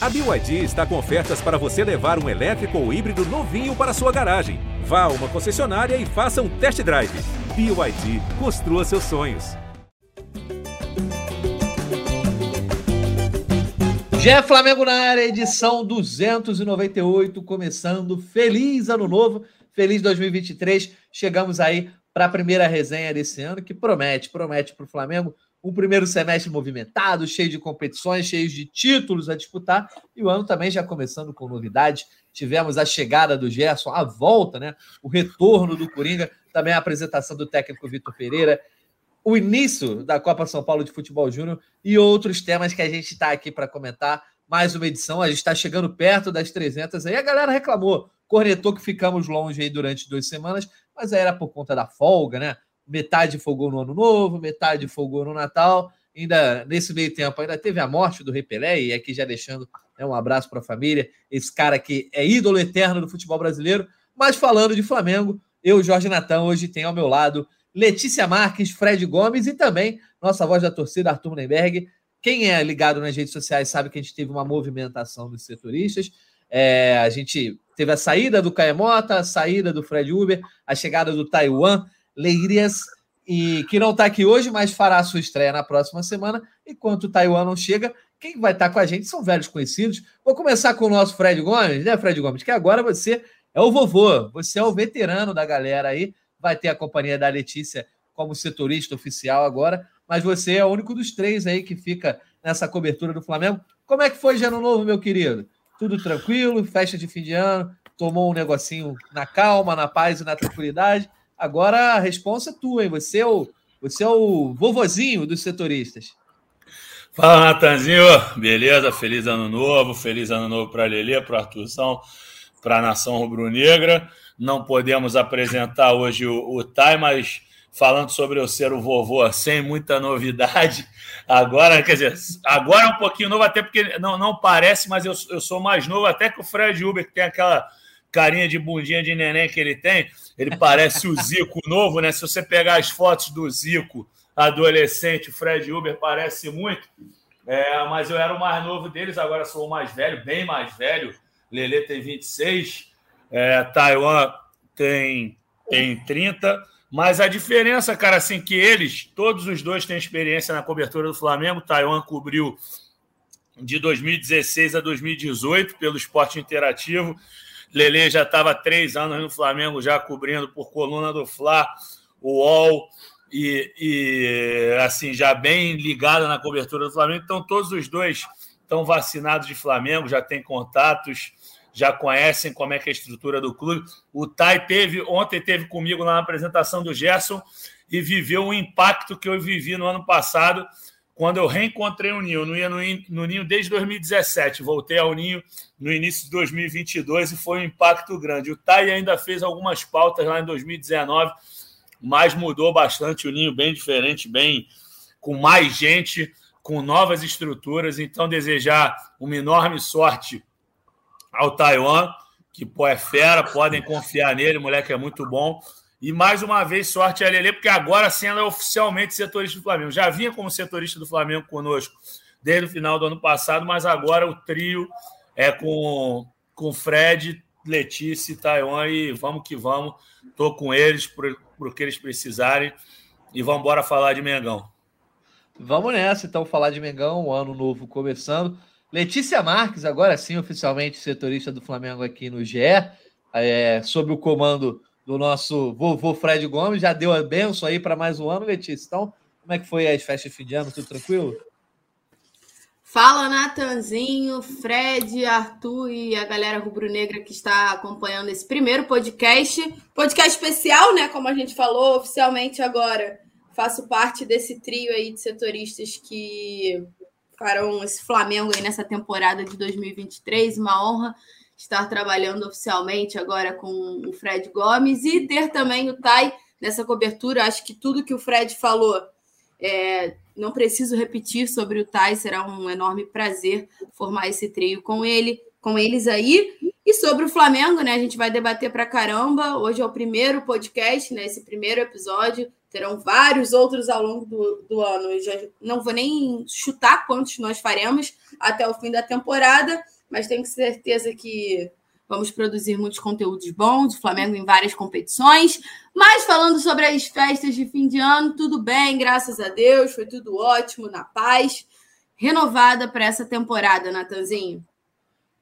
A BYD está com ofertas para você levar um elétrico ou híbrido novinho para sua garagem. Vá a uma concessionária e faça um test drive. BYD, construa seus sonhos. Jé Flamengo na área, edição 298, começando. Feliz ano novo, feliz 2023. Chegamos aí para a primeira resenha desse ano, que promete, promete para o Flamengo um primeiro semestre movimentado, cheio de competições, cheio de títulos a disputar, e o ano também já começando com novidades. Tivemos a chegada do Gerson, a volta, né? O retorno do Coringa, também a apresentação do técnico Vitor Pereira, o início da Copa São Paulo de Futebol Júnior e outros temas que a gente está aqui para comentar. Mais uma edição, a gente está chegando perto das 300 aí. A galera reclamou, cornetou que ficamos longe aí durante duas semanas, mas aí era por conta da folga, né? Metade folgou no ano novo, metade folgou no Natal. Ainda nesse meio tempo, ainda teve a morte do Rei Pelé, e aqui já deixando né, um abraço para a família, esse cara que é ídolo eterno do futebol brasileiro. Mas falando de Flamengo, eu, Jorge Natan, hoje tenho ao meu lado Letícia Marques, Fred Gomes e também nossa voz da torcida, Arthur Nenberg. Quem é ligado nas redes sociais sabe que a gente teve uma movimentação dos setoristas. É, a gente teve a saída do Caemota, a saída do Fred Uber, a chegada do Taiwan Leirias, e que não está aqui hoje, mas fará a sua estreia na próxima semana. Enquanto o Taiwan não chega, quem vai estar tá com a gente são velhos conhecidos. Vou começar com o nosso Fred Gomes, né, Fred Gomes? Que agora você é o vovô, você é o veterano da galera aí. Vai ter a companhia da Letícia como setorista oficial agora, mas você é o único dos três aí que fica nessa cobertura do Flamengo. Como é que foi de ano novo, meu querido? Tudo tranquilo? Festa de fim de ano? Tomou um negocinho na calma, na paz e na tranquilidade? Agora a resposta é tua, hein? Você é o, você é o vovozinho dos setoristas. Fala, Natanzinho. Beleza? Feliz ano novo. Feliz ano novo para Lelê, para Arthurzão, para a Nação Rubro-Negra. Não podemos apresentar hoje o, o Tai, mas falando sobre eu ser o vovô sem muita novidade. Agora, quer dizer, agora é um pouquinho novo, até porque não, não parece, mas eu, eu sou mais novo até que o Fred Uber, que tem aquela carinha de bundinha de neném que ele tem. Ele parece o Zico novo, né? Se você pegar as fotos do Zico adolescente, Fred Uber parece muito. É, mas eu era o mais novo deles, agora sou o mais velho, bem mais velho. Lele tem 26, é, Taiwan tem, tem 30. Mas a diferença, cara, assim, que eles, todos os dois têm experiência na cobertura do Flamengo. Taiwan cobriu de 2016 a 2018 pelo esporte interativo Lele já estava três anos no Flamengo, já cobrindo por coluna do Fla, o UOL, e, e assim, já bem ligada na cobertura do Flamengo. Então, todos os dois estão vacinados de Flamengo, já têm contatos, já conhecem como é que é a estrutura do clube. O Tai teve, ontem teve comigo na apresentação do Gerson e viveu o impacto que eu vivi no ano passado quando eu reencontrei o Ninho. Eu não ia no, no Ninho desde 2017. Voltei ao Ninho no início de 2022 e foi um impacto grande. O Tai ainda fez algumas pautas lá em 2019, mas mudou bastante o Ninho, bem diferente, bem com mais gente, com novas estruturas. Então, desejar uma enorme sorte ao Taiwan, que pô, é fera, podem confiar nele, o moleque é muito bom. E mais uma vez, sorte a Lele, porque agora ela é oficialmente setorista do Flamengo. Já vinha como setorista do Flamengo conosco desde o final do ano passado, mas agora o trio é com, com Fred, Letícia e Taiwan. E vamos que vamos. Estou com eles por, por que eles precisarem. E vamos embora falar de Mengão. Vamos nessa, então, falar de Mengão, o ano novo começando. Letícia Marques, agora sim, oficialmente setorista do Flamengo aqui no GE, é, sob o comando do nosso vovô Fred Gomes. Já deu a benção aí para mais um ano, Letícia. Então, como é que foi as festas de fim de ano? Tudo tranquilo? Fala, Natanzinho, Fred, Arthur e a galera rubro-negra que está acompanhando esse primeiro podcast. Podcast especial, né? Como a gente falou oficialmente agora. Faço parte desse trio aí de setoristas que farão esse Flamengo aí nessa temporada de 2023. Uma honra estar trabalhando oficialmente agora com o Fred Gomes e ter também o Tai nessa cobertura. Acho que tudo que o Fred falou, é, não preciso repetir sobre o Tai, será um enorme prazer formar esse trio com ele, com eles aí. E sobre o Flamengo, né? A gente vai debater para caramba. Hoje é o primeiro podcast, né? Esse primeiro episódio. terão vários outros ao longo do, do ano. Eu já não vou nem chutar quantos nós faremos até o fim da temporada, mas tenho certeza que vamos produzir muitos conteúdos bons, o Flamengo em várias competições. Mas falando sobre as festas de fim de ano, tudo bem, graças a Deus, foi tudo ótimo, na paz. Renovada para essa temporada, Natanzinho.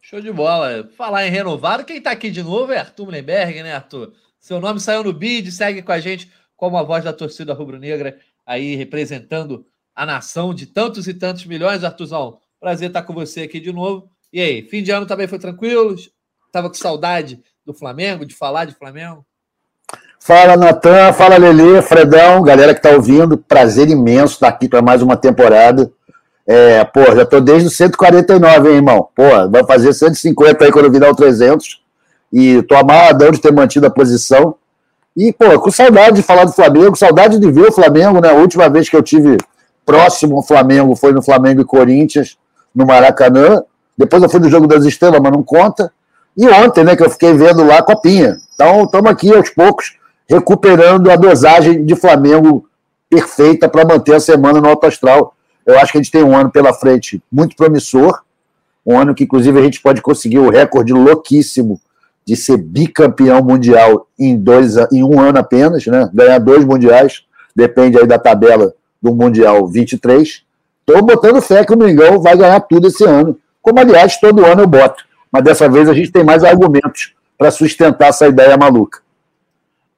Show de bola. Falar em renovado, quem está aqui de novo é Arthur Mullenberg, né, Arthur? Seu nome saiu no bid, segue com a gente como a voz da torcida rubro-negra, aí representando a nação de tantos e tantos milhões. Arthurzão, prazer estar com você aqui de novo. E aí, fim de ano também foi tranquilo? Tava com saudade do Flamengo, de falar de Flamengo? Fala, Natan, fala, Lele, Fredão, galera que tá ouvindo, prazer imenso estar aqui para mais uma temporada. É, pô, já tô desde o 149, hein, irmão? Pô, vai fazer 150 aí quando virar o 300. E tô amarradão de ter mantido a posição. E, pô, com saudade de falar do Flamengo, saudade de ver o Flamengo, né? A última vez que eu tive próximo ao Flamengo foi no Flamengo e Corinthians, no Maracanã. Depois eu fui no Jogo das Estrelas, mas não conta. E ontem, né, que eu fiquei vendo lá a Copinha. Então, estamos aqui aos poucos recuperando a dosagem de Flamengo perfeita para manter a semana no Alto Astral eu acho que a gente tem um ano pela frente muito promissor, um ano que, inclusive, a gente pode conseguir o recorde louquíssimo de ser bicampeão mundial em, dois, em um ano apenas, né? ganhar dois mundiais, depende aí da tabela do Mundial 23. Estou botando fé que o Mengão vai ganhar tudo esse ano, como, aliás, todo ano eu boto. Mas dessa vez a gente tem mais argumentos para sustentar essa ideia maluca.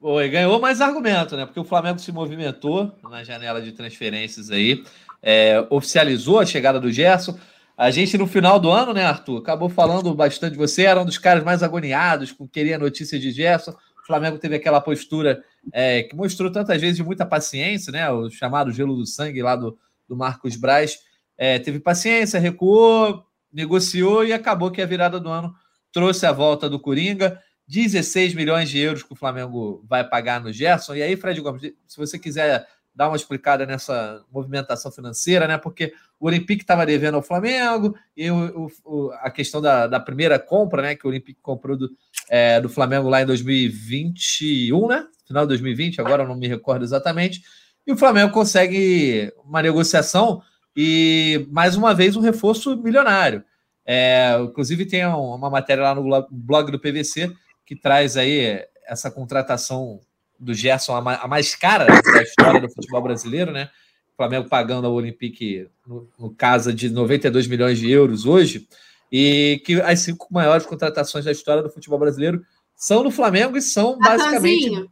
Oi, ganhou mais argumento, né? Porque o Flamengo se movimentou na janela de transferências aí é, oficializou a chegada do Gerson. A gente, no final do ano, né, Arthur, acabou falando bastante de você, era um dos caras mais agoniados, com queria notícia de Gerson. O Flamengo teve aquela postura é, que mostrou tantas vezes de muita paciência, né? O chamado gelo do sangue lá do, do Marcos Braz. É, teve paciência, recuou, negociou e acabou que a virada do ano trouxe a volta do Coringa. 16 milhões de euros que o Flamengo vai pagar no Gerson. E aí, Fred Gomes, se você quiser dar uma explicada nessa movimentação financeira, né? Porque o Olympique estava devendo ao Flamengo e o, o, a questão da, da, primeira compra, né? Que o Olympique comprou do, é, do Flamengo lá em 2021, né? Final de 2020, agora eu não me recordo exatamente. E o Flamengo consegue uma negociação e, mais uma vez, um reforço milionário. É, inclusive, tem uma matéria lá no blog do PVC que traz aí essa contratação do Gerson, a mais cara da história do futebol brasileiro, né? O Flamengo pagando ao Olympique, no, no caso, de 92 milhões de euros hoje, e que as cinco maiores contratações da história do futebol brasileiro são do Flamengo e são basicamente.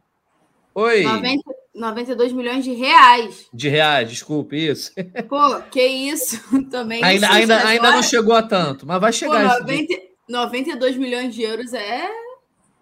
Oi. 90, 92 milhões de reais. De reais, desculpe, isso. Pô, que isso também. Ainda, ainda, ainda não chegou a tanto, mas vai chegar. Pô, 90, 92 milhões de euros é,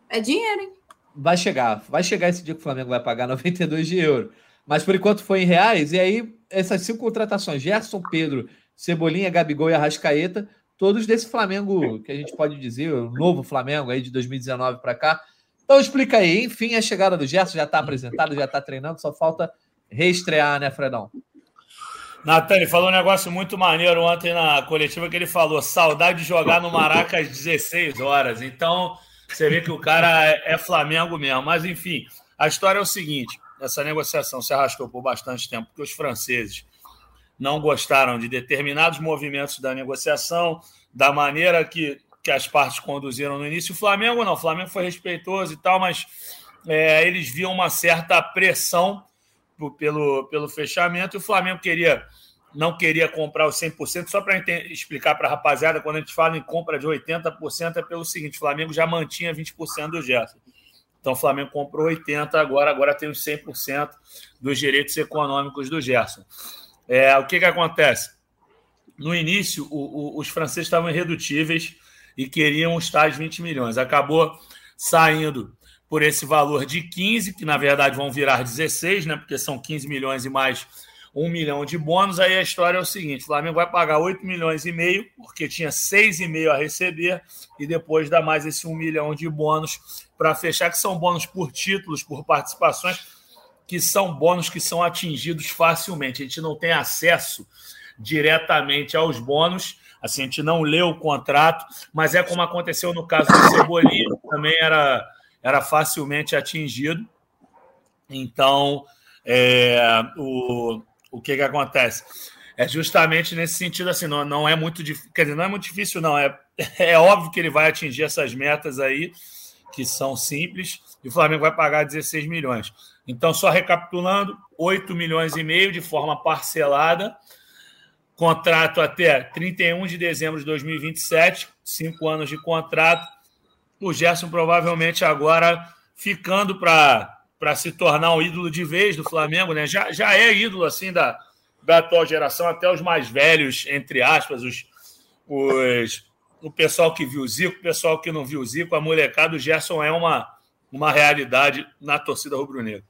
é dinheiro, hein? vai chegar. Vai chegar esse dia que o Flamengo vai pagar 92 de euro. Mas por enquanto foi em reais. E aí, essas cinco contratações: Gerson, Pedro, Cebolinha, Gabigol e Arrascaeta, todos desse Flamengo que a gente pode dizer, o novo Flamengo aí de 2019 para cá. Então explica aí, enfim, a chegada do Gerson já está apresentado, já está treinando, só falta reestrear, né, Fredão? Natan, ele falou um negócio muito maneiro ontem na coletiva que ele falou: saudade de jogar no Maraca às 16 horas. Então, você vê que o cara é, é Flamengo mesmo. Mas, enfim, a história é o seguinte: essa negociação se arrastou por bastante tempo, porque os franceses não gostaram de determinados movimentos da negociação, da maneira que, que as partes conduziram no início. O Flamengo não, o Flamengo foi respeitoso e tal, mas é, eles viam uma certa pressão pelo, pelo fechamento e o Flamengo queria não queria comprar os 100%, só para explicar para a rapaziada, quando a gente fala em compra de 80%, é pelo seguinte: o Flamengo já mantinha 20% do Gerson. Então o Flamengo comprou 80%, agora, agora tem os 100% dos direitos econômicos do Gerson. É, o que, que acontece? No início, o, o, os franceses estavam irredutíveis e queriam os tais 20 milhões. Acabou saindo por esse valor de 15, que na verdade vão virar 16, né? Porque são 15 milhões e mais um milhão de bônus. Aí a história é o seguinte: o Flamengo vai pagar 8 milhões e meio, porque tinha 6,5 a receber, e depois dá mais esse 1 milhão de bônus para fechar, que são bônus por títulos, por participações, que são bônus que são atingidos facilmente. A gente não tem acesso diretamente aos bônus. Assim, a gente não lê o contrato, mas é como aconteceu no caso do Cebolinha, também era, era facilmente atingido. Então, É, o, o que, que acontece? É justamente nesse sentido, assim, não, não é muito difícil, quer dizer, não é muito difícil, não. É, é óbvio que ele vai atingir essas metas aí, que são simples, e o Flamengo vai pagar 16 milhões. Então, só recapitulando, 8 milhões e meio de forma parcelada, contrato até 31 de dezembro de 2027, cinco anos de contrato. O Gerson provavelmente agora ficando para se tornar um ídolo de vez do Flamengo, né? Já, já é ídolo assim da, da atual geração, até os mais velhos, entre aspas, os, os, o pessoal que viu o Zico, o pessoal que não viu o Zico, a molecada, o Gerson é uma, uma realidade na torcida rubro-negra.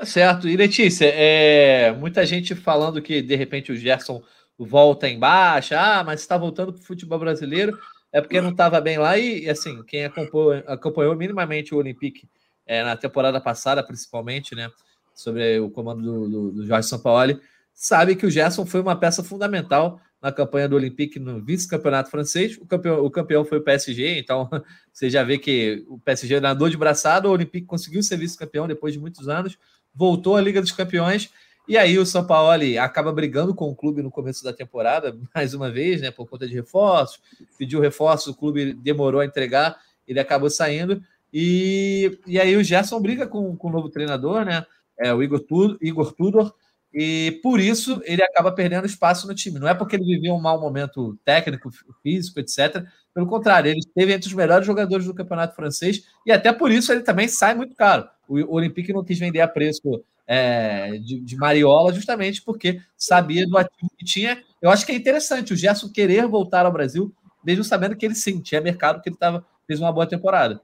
Tá certo. E Letícia, é, muita gente falando que de repente o Gerson volta embaixo, ah, mas está voltando para o futebol brasileiro, é porque não estava bem lá. E assim, quem acompanhou, acompanhou minimamente o Olympique é, na temporada passada, principalmente, né? Sobre o comando do, do, do Jorge Sampaoli, sabe que o Gerson foi uma peça fundamental na campanha do Olympique no vice-campeonato francês. O campeão, o campeão foi o PSG, então você já vê que o PSG nadou de braçada, o Olympique conseguiu ser vice-campeão depois de muitos anos voltou à Liga dos Campeões. E aí o São Paulo acaba brigando com o clube no começo da temporada, mais uma vez, né, por conta de reforços. Pediu reforço, o clube demorou a entregar, ele acabou saindo. E, e aí o Gerson briga com, com o novo treinador, né? É, o Igor, Tudor, Igor Tudor, e por isso ele acaba perdendo espaço no time. Não é porque ele vivia um mau momento técnico, físico, etc. Pelo contrário, ele esteve entre os melhores jogadores do campeonato francês e até por isso ele também sai muito caro. O Olympique não quis vender a preço é, de, de, Mariola justamente porque sabia do ativo que tinha. Eu acho que é interessante o Gerson querer voltar ao Brasil, mesmo sabendo que ele sim tinha mercado, que ele tava, fez uma boa temporada.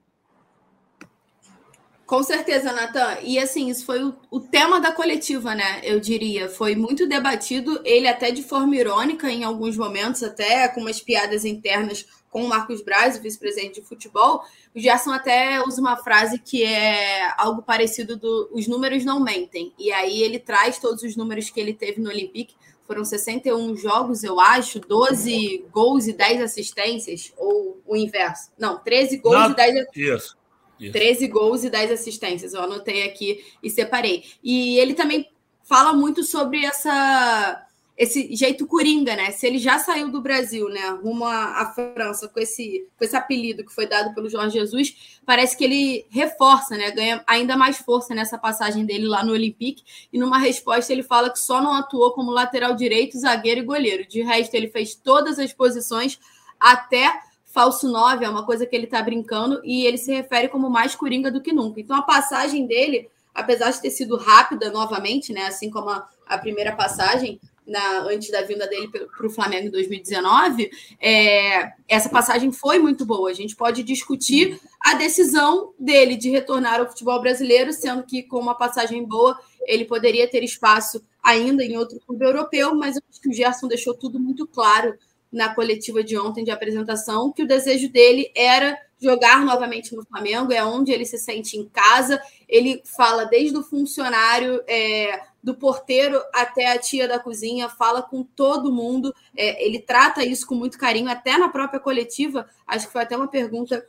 Com certeza, Natan. E assim, isso foi o, o, tema da coletiva, né? Eu diria. Foi muito debatido, ele até de forma irônica em alguns momentos, até com umas piadas internas com o Marcos Braz, o vice-presidente de futebol. O Gerson até usa uma frase que é algo parecido do os números não mentem. E aí ele traz todos os números que ele teve no Olympique. Foram 61 jogos, eu acho, 12 gols e 10 assistências, ou o inverso. Não, 13 gols não, e 10 assistências. Isso. Isso. 13 gols e 10 assistências. Eu anotei aqui e separei. E ele também fala muito sobre essa esse jeito coringa, né? Se ele já saiu do Brasil, né, rumo à França com esse, com esse apelido que foi dado pelo Jorge Jesus, parece que ele reforça, né? Ganha ainda mais força nessa passagem dele lá no Olympique. E numa resposta ele fala que só não atuou como lateral direito, zagueiro e goleiro. De resto, ele fez todas as posições até falso 9, é uma coisa que ele tá brincando, e ele se refere como mais coringa do que nunca. Então a passagem dele, apesar de ter sido rápida novamente, né, assim como a, a primeira passagem, na, antes da vinda dele para o Flamengo em 2019, é, essa passagem foi muito boa. A gente pode discutir a decisão dele de retornar ao futebol brasileiro, sendo que com uma passagem boa ele poderia ter espaço ainda em outro clube europeu, mas eu acho que o Gerson deixou tudo muito claro na coletiva de ontem de apresentação que o desejo dele era jogar novamente no Flamengo, é onde ele se sente em casa. Ele fala desde o funcionário, é, do porteiro até a tia da cozinha, fala com todo mundo. É, ele trata isso com muito carinho, até na própria coletiva. Acho que foi até uma pergunta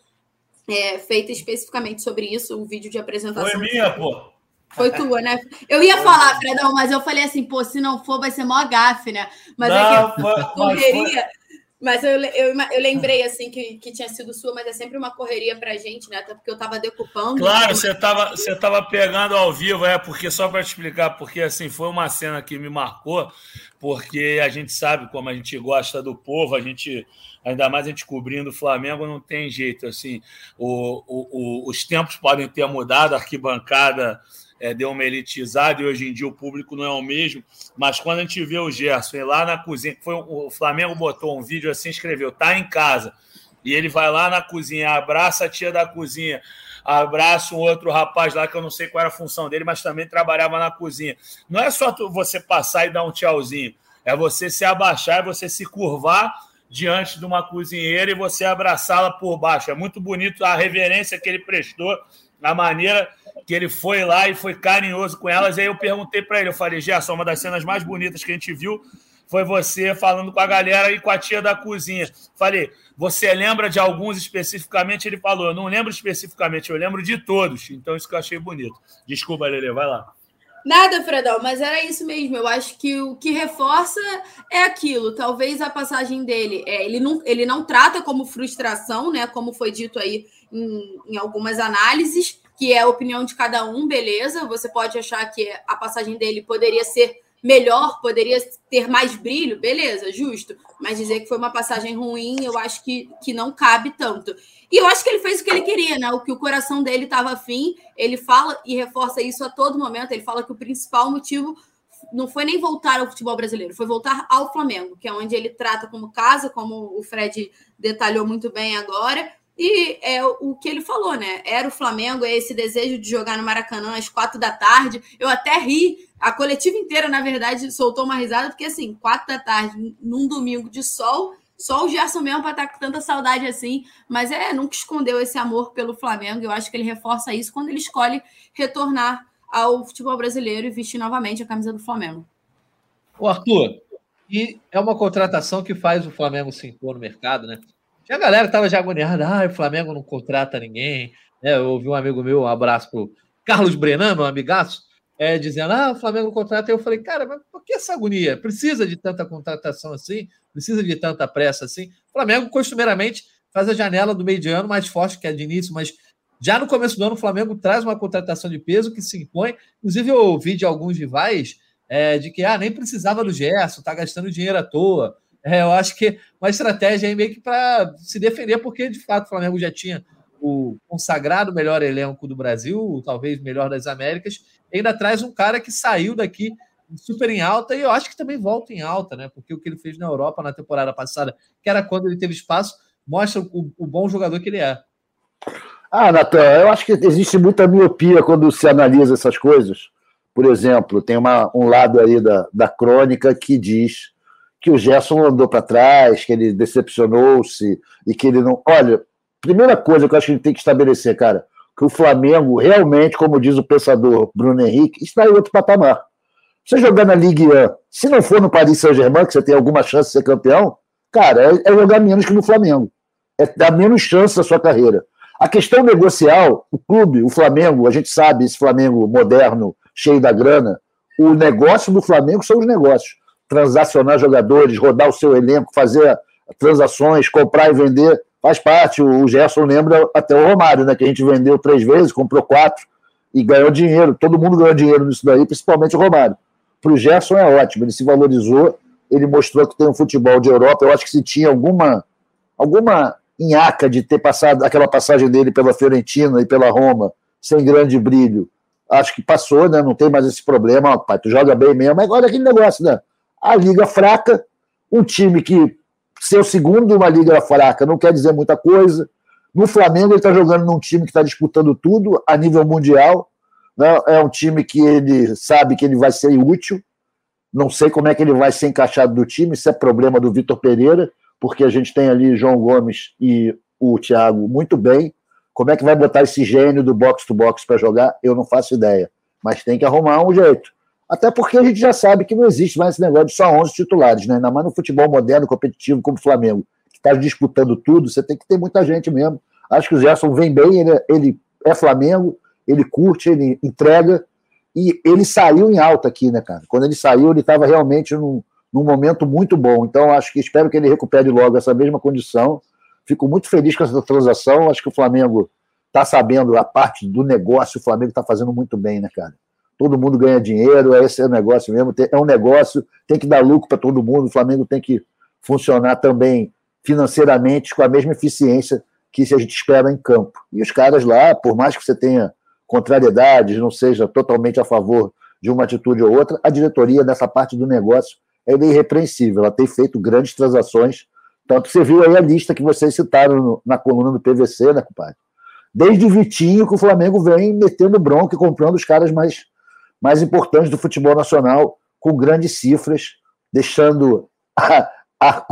é, feita especificamente sobre isso, o vídeo de apresentação. Foi minha, pô. Foi tua, né? Eu ia falar, Fredão, mas eu falei assim, pô, se não for, vai ser mó gafe, né? Mas não, é que foi, correria. Mas eu, eu, eu lembrei, assim, que, que tinha sido sua, mas é sempre uma correria pra gente, né? Até porque eu tava decupando. Claro, você tava, você tava pegando ao vivo, é, porque só para te explicar, porque, assim, foi uma cena que me marcou, porque a gente sabe como a gente gosta do povo, a gente, ainda mais a gente cobrindo o Flamengo, não tem jeito, assim, o, o, o os tempos podem ter mudado, a arquibancada é, deu uma elitizada e hoje em dia o público não é o mesmo. Mas quando a gente vê o Gerson lá na cozinha, foi, o Flamengo botou um vídeo assim, escreveu, tá em casa. E ele vai lá na cozinha, abraça a tia da cozinha, abraça um outro rapaz lá que eu não sei qual era a função dele, mas também trabalhava na cozinha. Não é só você passar e dar um tchauzinho, é você se abaixar, é você se curvar diante de uma cozinheira e você abraçá-la por baixo. É muito bonito a reverência que ele prestou, a maneira que ele foi lá e foi carinhoso com elas. E aí eu perguntei para ele, eu falei, Gerson, uma das cenas mais bonitas que a gente viu foi você falando com a galera e com a tia da cozinha. Falei, você lembra de alguns especificamente? Ele falou, eu não lembro especificamente, eu lembro de todos. Então, isso que eu achei bonito. Desculpa, Lele, vai lá. Nada, Fredão, mas era isso mesmo. Eu acho que o que reforça é aquilo. Talvez a passagem dele, é, ele, não, ele não trata como frustração, né? Como foi dito aí em, em algumas análises, que é a opinião de cada um, beleza. Você pode achar que a passagem dele poderia ser melhor, poderia ter mais brilho, beleza, justo. Mas dizer que foi uma passagem ruim, eu acho que, que não cabe tanto. E eu acho que ele fez o que ele queria, né? O que o coração dele estava afim. Ele fala e reforça isso a todo momento. Ele fala que o principal motivo não foi nem voltar ao futebol brasileiro, foi voltar ao Flamengo, que é onde ele trata como casa, como o Fred detalhou muito bem agora. E é o que ele falou, né? Era o Flamengo, é esse desejo de jogar no Maracanã às quatro da tarde. Eu até ri, a coletiva inteira, na verdade, soltou uma risada, porque assim, quatro da tarde, num domingo de sol, só o Gerson mesmo para estar com tanta saudade assim. Mas é, nunca escondeu esse amor pelo Flamengo. Eu acho que ele reforça isso quando ele escolhe retornar ao futebol brasileiro e vestir novamente a camisa do Flamengo. O Arthur, e é uma contratação que faz o Flamengo se impor no mercado, né? E a galera tava já agoniada, ah, o Flamengo não contrata ninguém. É, eu ouvi um amigo meu, um abraço pro Carlos Brenan, meu amigaço, é, dizendo, ah, o Flamengo contrata. E eu falei, cara, mas por que essa agonia? Precisa de tanta contratação assim? Precisa de tanta pressa assim? O Flamengo, costumeiramente, faz a janela do meio de ano mais forte que a de início, mas já no começo do ano, o Flamengo traz uma contratação de peso que se impõe. Inclusive, eu ouvi de alguns rivais é, de que ah, nem precisava do Gerson, tá gastando dinheiro à toa. É, eu acho que uma estratégia aí meio que para se defender, porque de fato o Flamengo já tinha o consagrado melhor elenco do Brasil, talvez melhor das Américas, ainda traz um cara que saiu daqui super em alta e eu acho que também volta em alta, né? Porque o que ele fez na Europa na temporada passada, que era quando ele teve espaço, mostra o, o bom jogador que ele é. Ah, Natan, eu acho que existe muita miopia quando se analisa essas coisas. Por exemplo, tem uma, um lado aí da, da crônica que diz que o Gerson andou para trás, que ele decepcionou-se e que ele não. Olha, primeira coisa que eu acho que gente tem que estabelecer, cara, que o Flamengo realmente, como diz o pensador Bruno Henrique, está em outro patamar. Você jogar na Ligue 1, se não for no Paris Saint-Germain, que você tem alguma chance de ser campeão, cara, é, é jogar menos que no Flamengo. É dar menos chance da sua carreira. A questão negocial, o clube, o Flamengo, a gente sabe, esse Flamengo moderno, cheio da grana, o negócio do Flamengo são os negócios transacionar jogadores, rodar o seu elenco, fazer transações, comprar e vender, faz parte. O Gerson lembra até o Romário, né? Que a gente vendeu três vezes, comprou quatro e ganhou dinheiro. Todo mundo ganhou dinheiro nisso daí, principalmente o Romário. Para o Gerson é ótimo, ele se valorizou, ele mostrou que tem um futebol de Europa. Eu acho que se tinha alguma, alguma inhaca de ter passado aquela passagem dele pela Fiorentina e pela Roma sem grande brilho, acho que passou, né? Não tem mais esse problema. Pai, tu joga bem mesmo. Agora é aquele negócio, né? A liga fraca, um time que ser o segundo uma liga fraca não quer dizer muita coisa. No Flamengo, ele está jogando num time que está disputando tudo a nível mundial. Né? É um time que ele sabe que ele vai ser útil. Não sei como é que ele vai ser encaixado do time. Isso é problema do Vitor Pereira, porque a gente tem ali João Gomes e o Thiago muito bem. Como é que vai botar esse gênio do box to box para jogar? Eu não faço ideia. Mas tem que arrumar um jeito. Até porque a gente já sabe que não existe mais esse negócio de só 11 titulares, né? Ainda mais no futebol moderno, competitivo, como o Flamengo, que está disputando tudo, você tem que ter muita gente mesmo. Acho que o Gerson vem bem, ele, é, ele é Flamengo, ele curte, ele entrega, e ele saiu em alta aqui, né, cara? Quando ele saiu, ele estava realmente num, num momento muito bom. Então, acho que espero que ele recupere logo essa mesma condição. Fico muito feliz com essa transação. Acho que o Flamengo está sabendo a parte do negócio, o Flamengo está fazendo muito bem, né, cara? Todo mundo ganha dinheiro, é esse é o negócio mesmo, é um negócio, tem que dar lucro para todo mundo, o Flamengo tem que funcionar também financeiramente com a mesma eficiência que a gente espera em campo. E os caras lá, por mais que você tenha contrariedades, não seja totalmente a favor de uma atitude ou outra, a diretoria nessa parte do negócio é irrepreensível, ela tem feito grandes transações, tanto você viu aí a lista que vocês citaram na coluna do PVC, né, compadre? Desde o Vitinho que o Flamengo vem metendo bronca e comprando os caras mais mais importantes do futebol nacional, com grandes cifras, deixando a, a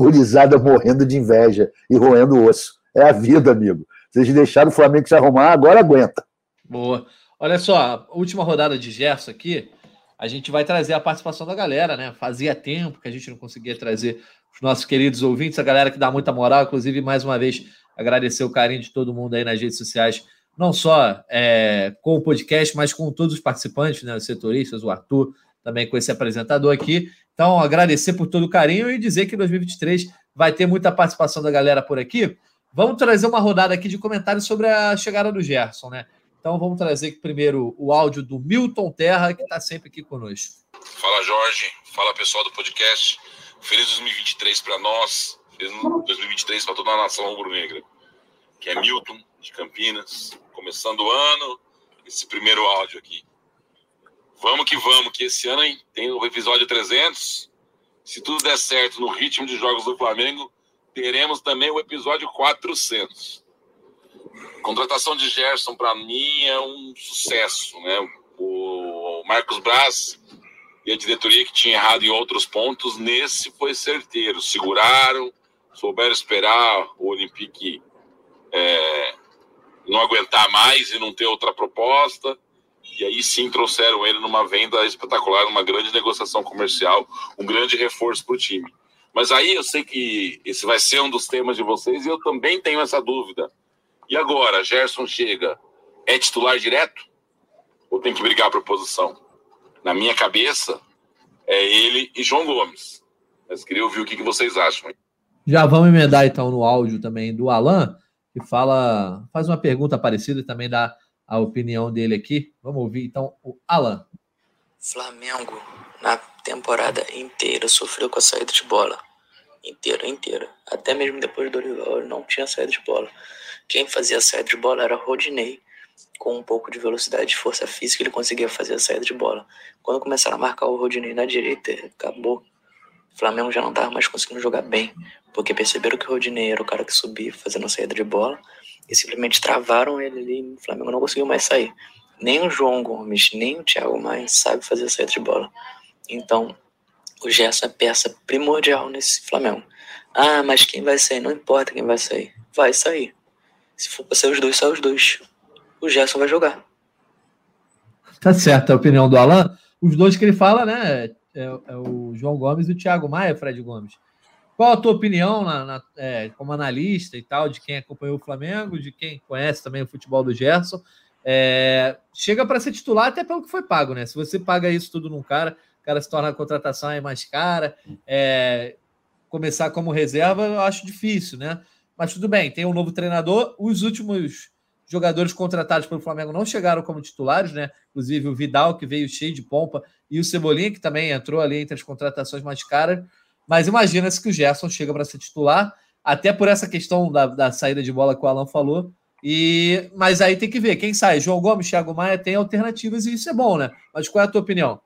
morrendo de inveja e roendo osso. É a vida, amigo. Vocês deixaram o Flamengo se arrumar, agora aguenta. Boa. Olha só, última rodada de Gerson aqui, a gente vai trazer a participação da galera, né? Fazia tempo que a gente não conseguia trazer os nossos queridos ouvintes, a galera que dá muita moral, inclusive, mais uma vez, agradecer o carinho de todo mundo aí nas redes sociais não só é, com o podcast, mas com todos os participantes, né, os setoristas, o Arthur, também com esse apresentador aqui. Então, agradecer por todo o carinho e dizer que 2023 vai ter muita participação da galera por aqui. Vamos trazer uma rodada aqui de comentários sobre a chegada do Gerson, né? Então vamos trazer primeiro o áudio do Milton Terra, que está sempre aqui conosco. Fala Jorge, fala pessoal do podcast. Feliz 2023 para nós, feliz 2023 para toda a nação rubro-negra. Que é Milton, de Campinas, começando o ano, esse primeiro áudio aqui. Vamos que vamos, que esse ano hein, tem o episódio 300. Se tudo der certo no ritmo de jogos do Flamengo, teremos também o episódio 400. Contratação de Gerson, para mim, é um sucesso. Né? O Marcos Braz e a diretoria que tinha errado em outros pontos, nesse foi certeiro. Seguraram, souberam esperar o Olympique é, não aguentar mais e não ter outra proposta. E aí sim trouxeram ele numa venda espetacular, numa grande negociação comercial, um grande reforço para o time. Mas aí eu sei que esse vai ser um dos temas de vocês e eu também tenho essa dúvida. E agora, Gerson chega, é titular direto? Ou tem que brigar por posição? Na minha cabeça, é ele e João Gomes. Mas queria ouvir o que, vocês acham. Já vamos emendar então no áudio também do Alan, que fala, faz uma pergunta parecida e também dá a opinião dele aqui. Vamos ouvir então o Alan. Flamengo, na temporada inteira, sofreu com a saída de bola. Inteira, inteira. Até mesmo depois do Dorival, não tinha saída de bola. Quem fazia a saída de bola era Rodinei. Com um pouco de velocidade e força física, ele conseguia fazer a saída de bola. Quando começaram a marcar o Rodinei na direita, acabou. O Flamengo já não estava mais conseguindo jogar bem, porque perceberam que o Rodinei era o cara que subia fazendo a saída de bola e simplesmente travaram ele ali e o Flamengo não conseguiu mais sair. Nem o João Gomes, nem o Thiago mais sabe fazer a saída de bola. Então, o Gerson é peça primordial nesse Flamengo. Ah, mas quem vai sair? Não importa quem vai sair. Vai sair. Se for pra ser os dois, só os dois. O Gerson vai jogar. Tá certo, a opinião do Alan. Os dois que ele fala, né? É, é o João Gomes e o Thiago Maia, Fred Gomes. Qual a tua opinião na, na, é, como analista e tal, de quem acompanhou o Flamengo, de quem conhece também o futebol do Gerson? É, chega para ser titular até pelo que foi pago, né? Se você paga isso tudo num cara, o cara se torna a contratação aí mais cara. É, começar como reserva, eu acho difícil, né? Mas tudo bem, tem um novo treinador. Os últimos jogadores contratados pelo Flamengo não chegaram como titulares, né? Inclusive o Vidal, que veio cheio de pompa, e o Cebolinha, que também entrou ali entre as contratações mais caras. Mas imagina-se que o Gerson chega para ser titular, até por essa questão da, da, saída de bola que o Alan falou. E Mas aí tem que ver quem sai. João Gomes, Thiago Maia tem alternativas e isso é bom, né? Mas qual é a tua opinião?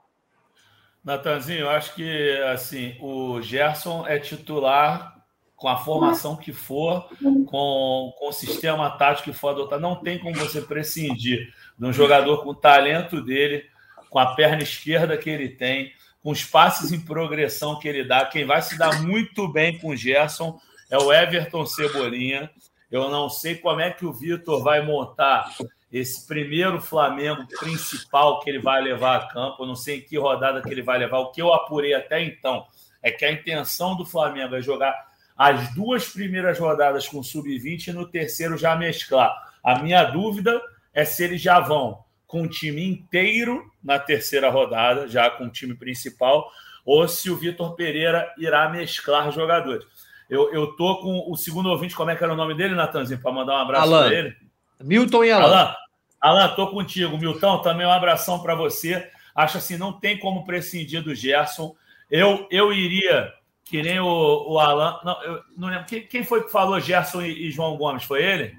Natanzinho, eu acho que assim o Gerson é titular com a formação que for, com, com o sistema tático que for adotado. Não tem como você prescindir de um jogador com o talento dele, com a perna esquerda que ele tem, com os passes em progressão que ele dá. Quem vai se dar muito bem com o Gerson é o Everton Cebolinha. Eu não sei como é que o Vitor vai montar esse primeiro Flamengo principal que ele vai levar a campo. Eu não sei em que rodada que ele vai levar. O que eu apurei até então é que a intenção do Flamengo é jogar as duas primeiras rodadas com sub-20 e no terceiro já mesclar. A minha dúvida é se eles já vão com o time inteiro na terceira rodada, já com o time principal, ou se o Vitor Pereira irá mesclar jogadores. Eu, eu tô com o segundo ouvinte, como é que era o nome dele, Natanzinho, para mandar um abraço para ele? Milton e Alan. Alan, Alan, tô contigo. Milton, também um abração para você. Acho assim, não tem como prescindir do Gerson. Eu, eu iria que nem o, o Alan. Não, eu não lembro. Quem, quem foi que falou Gerson e, e, João Gomes? Foi ele?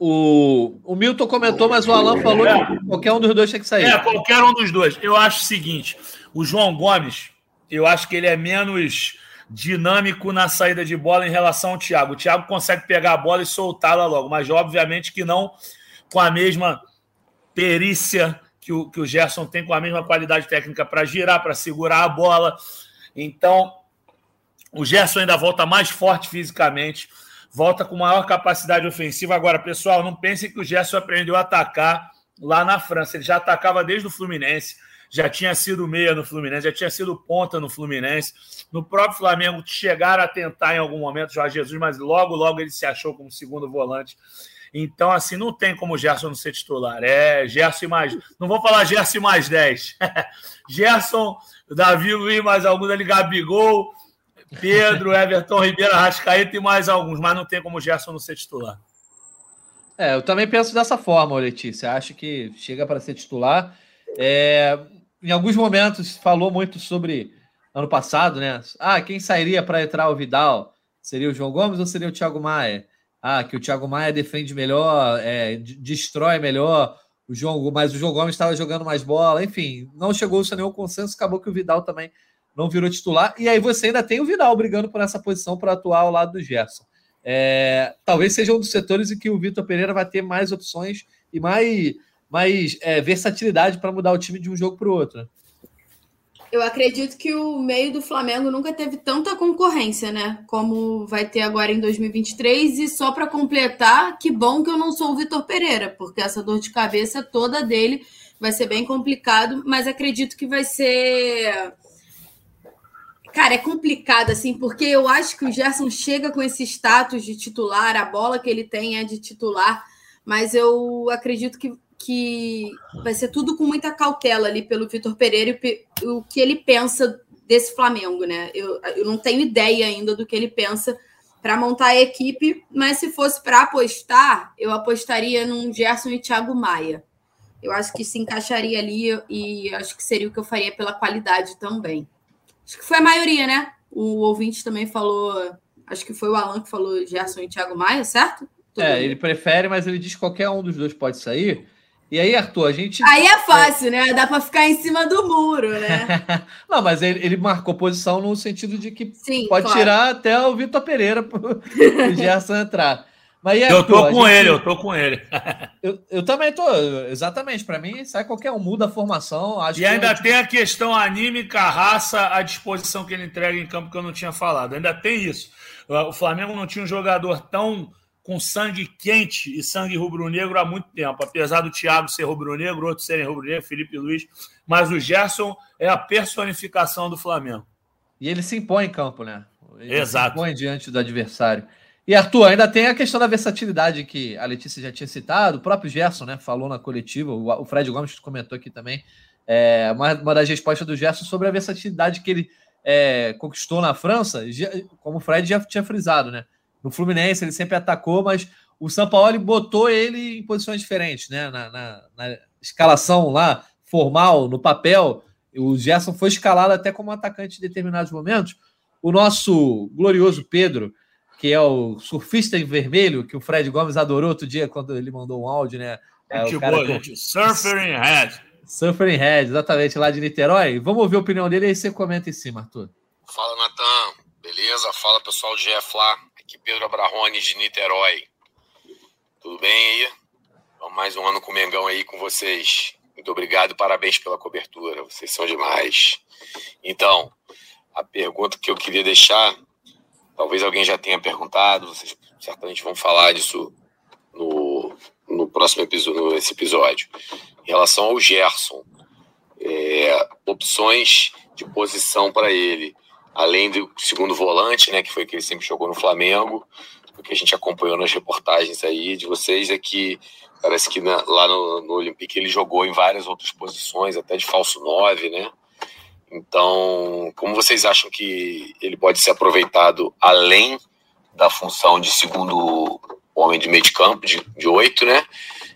O, o Milton comentou, mas o Alan falou é. que qualquer um dos dois tinha que sair. É, qualquer um dos dois. Eu acho o seguinte: o João Gomes, eu acho que ele é menos dinâmico na saída de bola em relação ao Thiago. O Thiago consegue pegar a bola e soltá-la logo, mas obviamente que não com a mesma perícia que o, que o Gerson tem, com a mesma qualidade técnica para girar, para segurar a bola. Então, o Gerson ainda volta mais forte fisicamente, volta com maior capacidade ofensiva. Agora, pessoal, não pensem que o Gerson aprendeu a atacar lá na França. Ele já atacava desde o Fluminense, já tinha sido meia no Fluminense, já tinha sido ponta no Fluminense. No próprio Flamengo chegaram a tentar em algum momento Jorge Jesus, mas logo, logo ele se achou como segundo volante. Então, assim, não tem como o Gerson não ser titular. É Gerson mais. Não vou falar Gerson mais 10. Gerson, Davi Luiz, mais alguns ali, Gabigol, Pedro, Everton Ribeiro, Rascaeta e mais alguns, mas não tem como o Gerson não ser titular. É, eu também penso dessa forma, Letícia. Acho que chega para ser titular. É, em alguns momentos falou muito sobre ano passado, né? Ah, quem sairia para entrar o Vidal? Seria o João Gomes ou seria o Thiago Maia? Ah, que o Thiago Maia defende melhor, é, destrói melhor o João, mas o João Gomes estava jogando mais bola. Enfim, não chegou-se a nenhum consenso. Acabou que o Vidal também não virou titular. E aí você ainda tem o Vidal brigando por essa posição para atuar ao lado do Gerson. É, talvez seja um dos setores em que o Vitor Pereira vai ter mais opções e mais, mais é, versatilidade para mudar o time de um jogo para o outro. Eu acredito que o meio do Flamengo nunca teve tanta concorrência, né? Como vai ter agora em 2023. E só para completar, que bom que eu não sou o Vitor Pereira, porque essa dor de cabeça toda dele vai ser bem complicado, mas acredito que vai ser Cara, é complicado, assim, porque eu acho que o Gerson chega com esse status de titular, a bola que ele tem é de titular, mas eu acredito que, que vai ser tudo com muita cautela ali pelo Vitor Pereira e o que ele pensa desse Flamengo, né? Eu, eu não tenho ideia ainda do que ele pensa para montar a equipe, mas se fosse para apostar, eu apostaria num Gerson e Thiago Maia. Eu acho que se encaixaria ali e acho que seria o que eu faria pela qualidade também. Acho que foi a maioria, né? O ouvinte também falou. Acho que foi o Alan que falou Gerson e Thiago Maia, certo? Todo é, mundo. ele prefere, mas ele diz que qualquer um dos dois pode sair. E aí, Arthur, a gente. Aí é fácil, né? Dá para ficar em cima do muro, né? Não, mas ele, ele, marcou posição no sentido de que Sim, pode claro. tirar até o Vitor Pereira para o Gerson entrar. Mas eu tô com gente... ele, eu tô com ele. eu, eu também tô, exatamente. Para mim, sai qualquer um, muda a formação. e ainda eu... tem a questão anímica, a raça, a disposição que ele entrega em campo que eu não tinha falado. Ainda tem isso. O Flamengo não tinha um jogador tão com sangue quente e sangue rubro-negro há muito tempo. Apesar do Thiago ser rubro-negro, outros serem rubro-negro, Felipe Luiz. Mas o Gerson é a personificação do Flamengo. E ele se impõe em campo, né? Ele Exato. se impõe diante do adversário. E Arthur, ainda tem a questão da versatilidade que a Letícia já tinha citado, o próprio Gerson né, falou na coletiva, o Fred Gomes comentou aqui também, é, uma, uma das respostas do Gerson sobre a versatilidade que ele é, conquistou na França, como o Fred já tinha frisado, né? No Fluminense ele sempre atacou, mas o Sampaoli botou ele em posições diferentes, né? Na, na, na escalação lá, formal, no papel, o Gerson foi escalado até como atacante em determinados momentos. O nosso glorioso Pedro que é o surfista em vermelho, que o Fred Gomes adorou outro dia quando ele mandou um áudio, né? É, o cara boa, gente. Surfer in Head. Surfer in Head, exatamente, lá de Niterói. Vamos ouvir a opinião dele e aí você comenta em cima, Arthur. Fala, Natan. Beleza? Fala, pessoal do GF lá. Aqui Pedro Abrahone, de Niterói. Tudo bem aí? Vamos mais um ano com o Mengão aí com vocês. Muito obrigado e parabéns pela cobertura. Vocês são demais. Então, a pergunta que eu queria deixar Talvez alguém já tenha perguntado, vocês certamente vão falar disso no, no próximo episódio, nesse episódio. Em relação ao Gerson, é, opções de posição para ele, além do segundo volante, né, que foi que ele sempre jogou no Flamengo, o que a gente acompanhou nas reportagens aí de vocês é que parece que na, lá no, no Olympique ele jogou em várias outras posições, até de falso 9, né? Então, como vocês acham que ele pode ser aproveitado além da função de segundo homem de meio de campo, de, oito, né?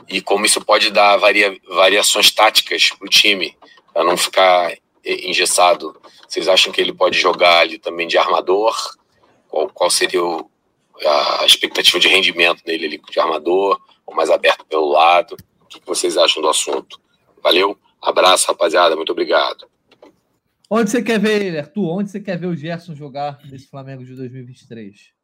E como isso pode dar varia, variações táticas para o time, para não ficar engessado. Vocês acham que ele pode jogar ali também de armador? Qual, qual seria o, a expectativa de rendimento dele ali de armador, ou mais aberto pelo lado? O que vocês acham do assunto? Valeu? Abraço, rapaziada. Muito obrigado. Onde você quer ver ele, Arthur? Onde você quer ver o Gerson jogar nesse Flamengo de 2023?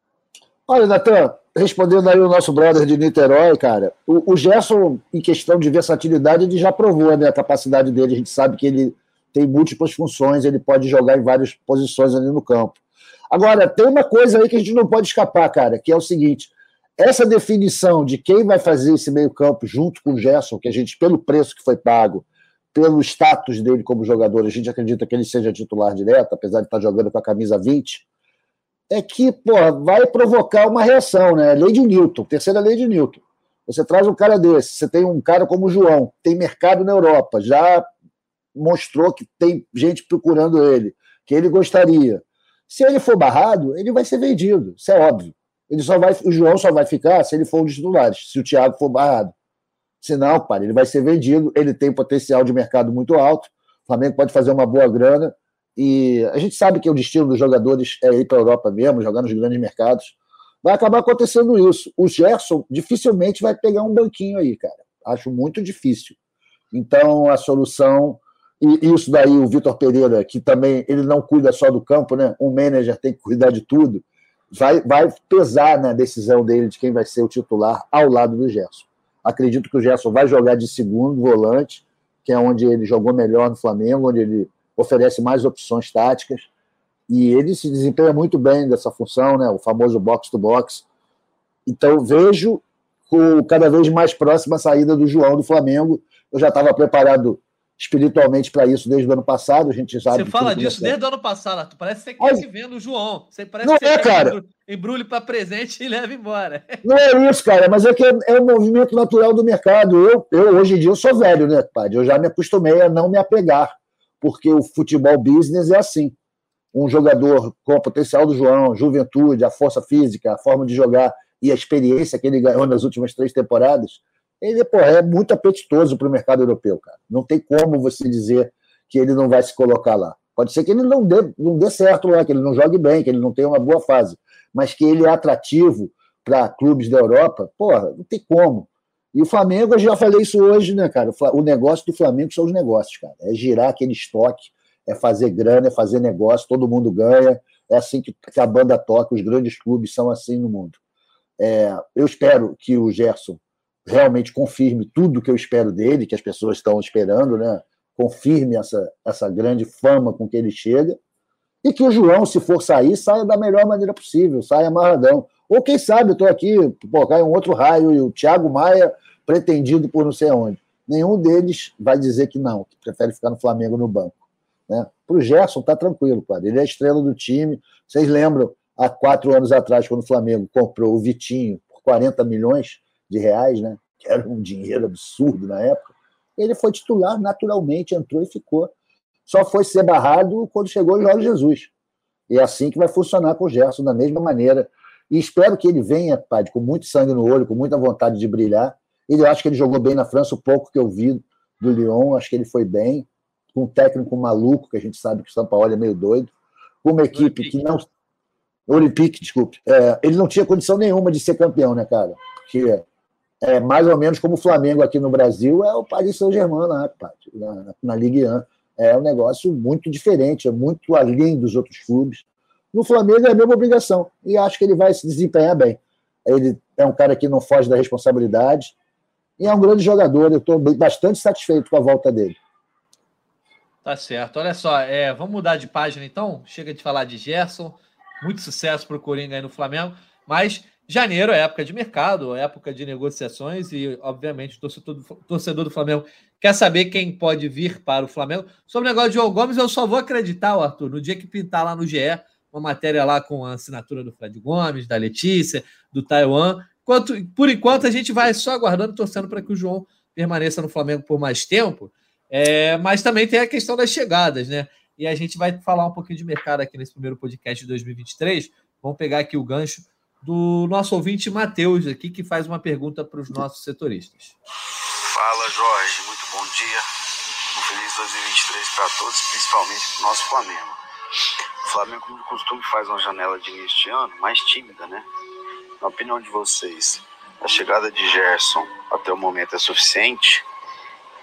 Olha, Natan, respondendo aí o nosso brother de Niterói, cara, o, o Gerson, em questão de versatilidade, ele já provou né, a capacidade dele. A gente sabe que ele tem múltiplas funções, ele pode jogar em várias posições ali no campo. Agora, tem uma coisa aí que a gente não pode escapar, cara, que é o seguinte: essa definição de quem vai fazer esse meio-campo junto com o Gerson, que a gente, pelo preço que foi pago, pelo status dele como jogador, a gente acredita que ele seja titular direto, apesar de estar jogando com a camisa 20, é que pô, vai provocar uma reação, né? Lei de Newton, terceira lei de Newton. Você traz um cara desse, você tem um cara como o João, tem mercado na Europa, já mostrou que tem gente procurando ele, que ele gostaria. Se ele for barrado, ele vai ser vendido, isso é óbvio. Ele só vai, o João só vai ficar se ele for um dos titulares, se o Thiago for barrado. Senão, pai, ele vai ser vendido, ele tem potencial de mercado muito alto, o Flamengo pode fazer uma boa grana, e a gente sabe que o destino dos jogadores é ir para a Europa mesmo, jogar nos grandes mercados. Vai acabar acontecendo isso. O Gerson dificilmente vai pegar um banquinho aí, cara. Acho muito difícil. Então, a solução. E isso daí, o Vitor Pereira, que também ele não cuida só do campo, né? Um manager tem que cuidar de tudo. Vai, vai pesar na decisão dele de quem vai ser o titular ao lado do Gerson. Acredito que o Gerson vai jogar de segundo volante, que é onde ele jogou melhor no Flamengo, onde ele oferece mais opções táticas. E ele se desempenha muito bem dessa função, né? o famoso box-to-box. Então, vejo com cada vez mais próxima a saída do João do Flamengo. Eu já estava preparado espiritualmente para isso desde o ano passado. A gente sabe. Você fala disso desde o ano passado, Arthur. Parece que você quer se vendo o João. Você parece não que é, cara. Embrulhe para presente e leva embora. Não é isso, cara, mas é que é, é um movimento natural do mercado. Eu, eu, hoje em dia, eu sou velho, né, padre? Eu já me acostumei a não me apegar, porque o futebol business é assim. Um jogador com o potencial do João, juventude, a força física, a forma de jogar e a experiência que ele ganhou nas últimas três temporadas, ele porra, é muito apetitoso para o mercado europeu, cara. Não tem como você dizer que ele não vai se colocar lá. Pode ser que ele não dê, não dê certo lá, que ele não jogue bem, que ele não tenha uma boa fase, mas que ele é atrativo para clubes da Europa, porra, não tem como. E o Flamengo, eu já falei isso hoje, né, cara? O negócio do Flamengo são os negócios, cara. É girar aquele estoque, é fazer grana, é fazer negócio, todo mundo ganha. É assim que, que a banda toca, os grandes clubes são assim no mundo. É, eu espero que o Gerson realmente confirme tudo que eu espero dele, que as pessoas estão esperando, né? confirme essa, essa grande fama com que ele chega, e que o João, se for sair, saia da melhor maneira possível, saia amarradão. Ou quem sabe, eu estou aqui, pô, cai um outro raio e o Thiago Maia pretendido por não sei onde. Nenhum deles vai dizer que não, que prefere ficar no Flamengo no banco. Né? Para o Gerson, tá tranquilo, cara. Ele é a estrela do time. Vocês lembram, há quatro anos atrás, quando o Flamengo comprou o Vitinho por 40 milhões, de reais, né? que era um dinheiro absurdo na época, ele foi titular naturalmente, entrou e ficou. Só foi ser barrado quando chegou o Jorge Jesus. E é assim que vai funcionar com o Gerson, da mesma maneira. E espero que ele venha, pai, com muito sangue no olho, com muita vontade de brilhar. Ele, acho que ele jogou bem na França, o pouco que eu vi do Lyon, acho que ele foi bem. Com um técnico maluco, que a gente sabe que o São Paulo é meio doido. Com uma equipe que não. Olympique, desculpe. É, ele não tinha condição nenhuma de ser campeão, né, cara? Porque é mais ou menos como o Flamengo aqui no Brasil é o Paris Saint-Germain lá, na, na Ligue 1. É um negócio muito diferente, é muito além dos outros clubes. No Flamengo é a mesma obrigação e acho que ele vai se desempenhar bem. Ele é um cara que não foge da responsabilidade e é um grande jogador. Eu estou bastante satisfeito com a volta dele. Tá certo. Olha só, é, vamos mudar de página então. Chega de falar de Gerson. Muito sucesso para o Coringa aí no Flamengo. Mas Janeiro é época de mercado, época de negociações e, obviamente, o torcedor do, torcedor do Flamengo quer saber quem pode vir para o Flamengo. Sobre o negócio de João Gomes, eu só vou acreditar, Arthur, no dia que pintar lá no GE uma matéria lá com a assinatura do Fred Gomes, da Letícia, do Taiwan. Por enquanto, a gente vai só aguardando, torcendo para que o João permaneça no Flamengo por mais tempo. É, mas também tem a questão das chegadas, né? E a gente vai falar um pouquinho de mercado aqui nesse primeiro podcast de 2023. Vamos pegar aqui o gancho do nosso ouvinte Matheus aqui, que faz uma pergunta para os nossos setoristas. Fala, Jorge. Muito bom dia. Um feliz 2023 para todos, principalmente para o nosso Flamengo. O Flamengo, como de costume, faz uma janela de início de ano mais tímida, né? Na opinião de vocês, a chegada de Gerson até o momento é suficiente?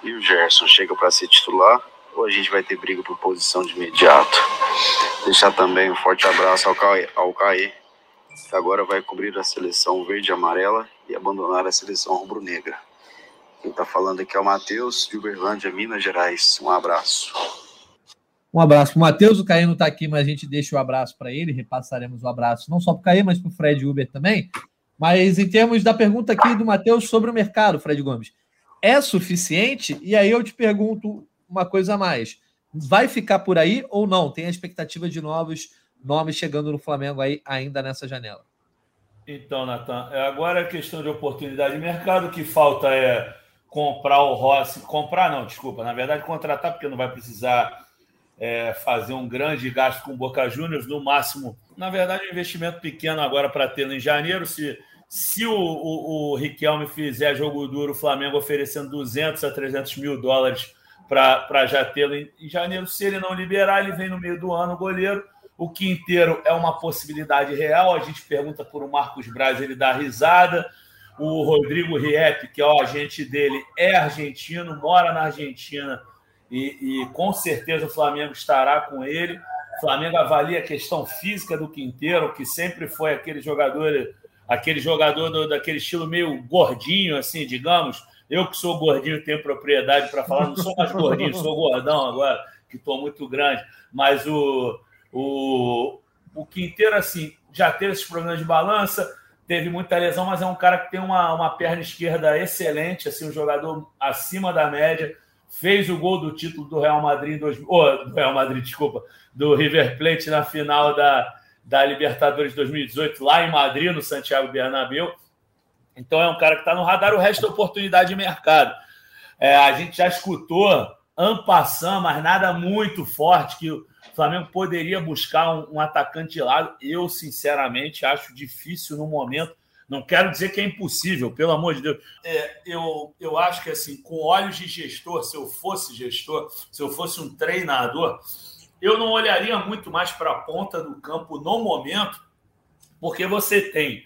E o Gerson chega para ser titular? Ou a gente vai ter briga por posição de imediato? Deixar também um forte abraço ao Caê, ao Caê agora vai cobrir a seleção verde e abandonar a seleção rubro-negra. Quem está falando aqui é o Matheus, de Uberlândia, Minas Gerais. Um abraço. Um abraço para o Matheus. O Caio não está aqui, mas a gente deixa o abraço para ele. Repassaremos o abraço não só para o Caio, mas para o Fred Uber também. Mas em termos da pergunta aqui do Matheus sobre o mercado, Fred Gomes, é suficiente? E aí eu te pergunto uma coisa a mais. Vai ficar por aí ou não? Tem a expectativa de novos nomes chegando no Flamengo aí ainda nessa janela? Então, Natan, é, agora é questão de oportunidade de mercado. O que falta é comprar o Rossi. Comprar, não, desculpa. Na verdade, contratar, porque não vai precisar é, fazer um grande gasto com o Boca Juniors. No máximo, na verdade, um investimento pequeno agora para ter em janeiro. Se, se o, o, o Riquelme fizer jogo duro, o Flamengo oferecendo 200 a 300 mil dólares para já tê-lo em, em janeiro. Se ele não liberar, ele vem no meio do ano, o goleiro. O Quinteiro é uma possibilidade real. A gente pergunta por o Marcos Braz, ele dá risada. O Rodrigo Riep, que é o agente dele, é argentino, mora na Argentina e, e, com certeza o Flamengo estará com ele. O Flamengo avalia a questão física do Quinteiro, que sempre foi aquele jogador, aquele jogador do, daquele estilo meio gordinho, assim, digamos. Eu que sou gordinho tenho propriedade para falar, não sou mais gordinho, sou gordão agora, que estou muito grande. Mas o, o, o Quinteiro, assim, já teve esses problemas de balança, teve muita lesão, mas é um cara que tem uma, uma perna esquerda excelente, assim, um jogador acima da média. Fez o gol do título do Real Madrid, dois, oh, do Real Madrid, desculpa, do River Plate na final da, da Libertadores 2018, lá em Madrid, no Santiago Bernabéu. Então é um cara que está no radar, o resto é oportunidade de mercado. É, a gente já escutou Ampassan, mas nada muito forte que Flamengo poderia buscar um, um, atacante lado. Eu, sinceramente, acho difícil no momento. Não quero dizer que é impossível, pelo amor de Deus. É, eu, eu acho que, assim, com olhos de gestor, se eu fosse gestor, se eu fosse um treinador, eu não olharia muito mais para a ponta do campo no momento, porque você tem,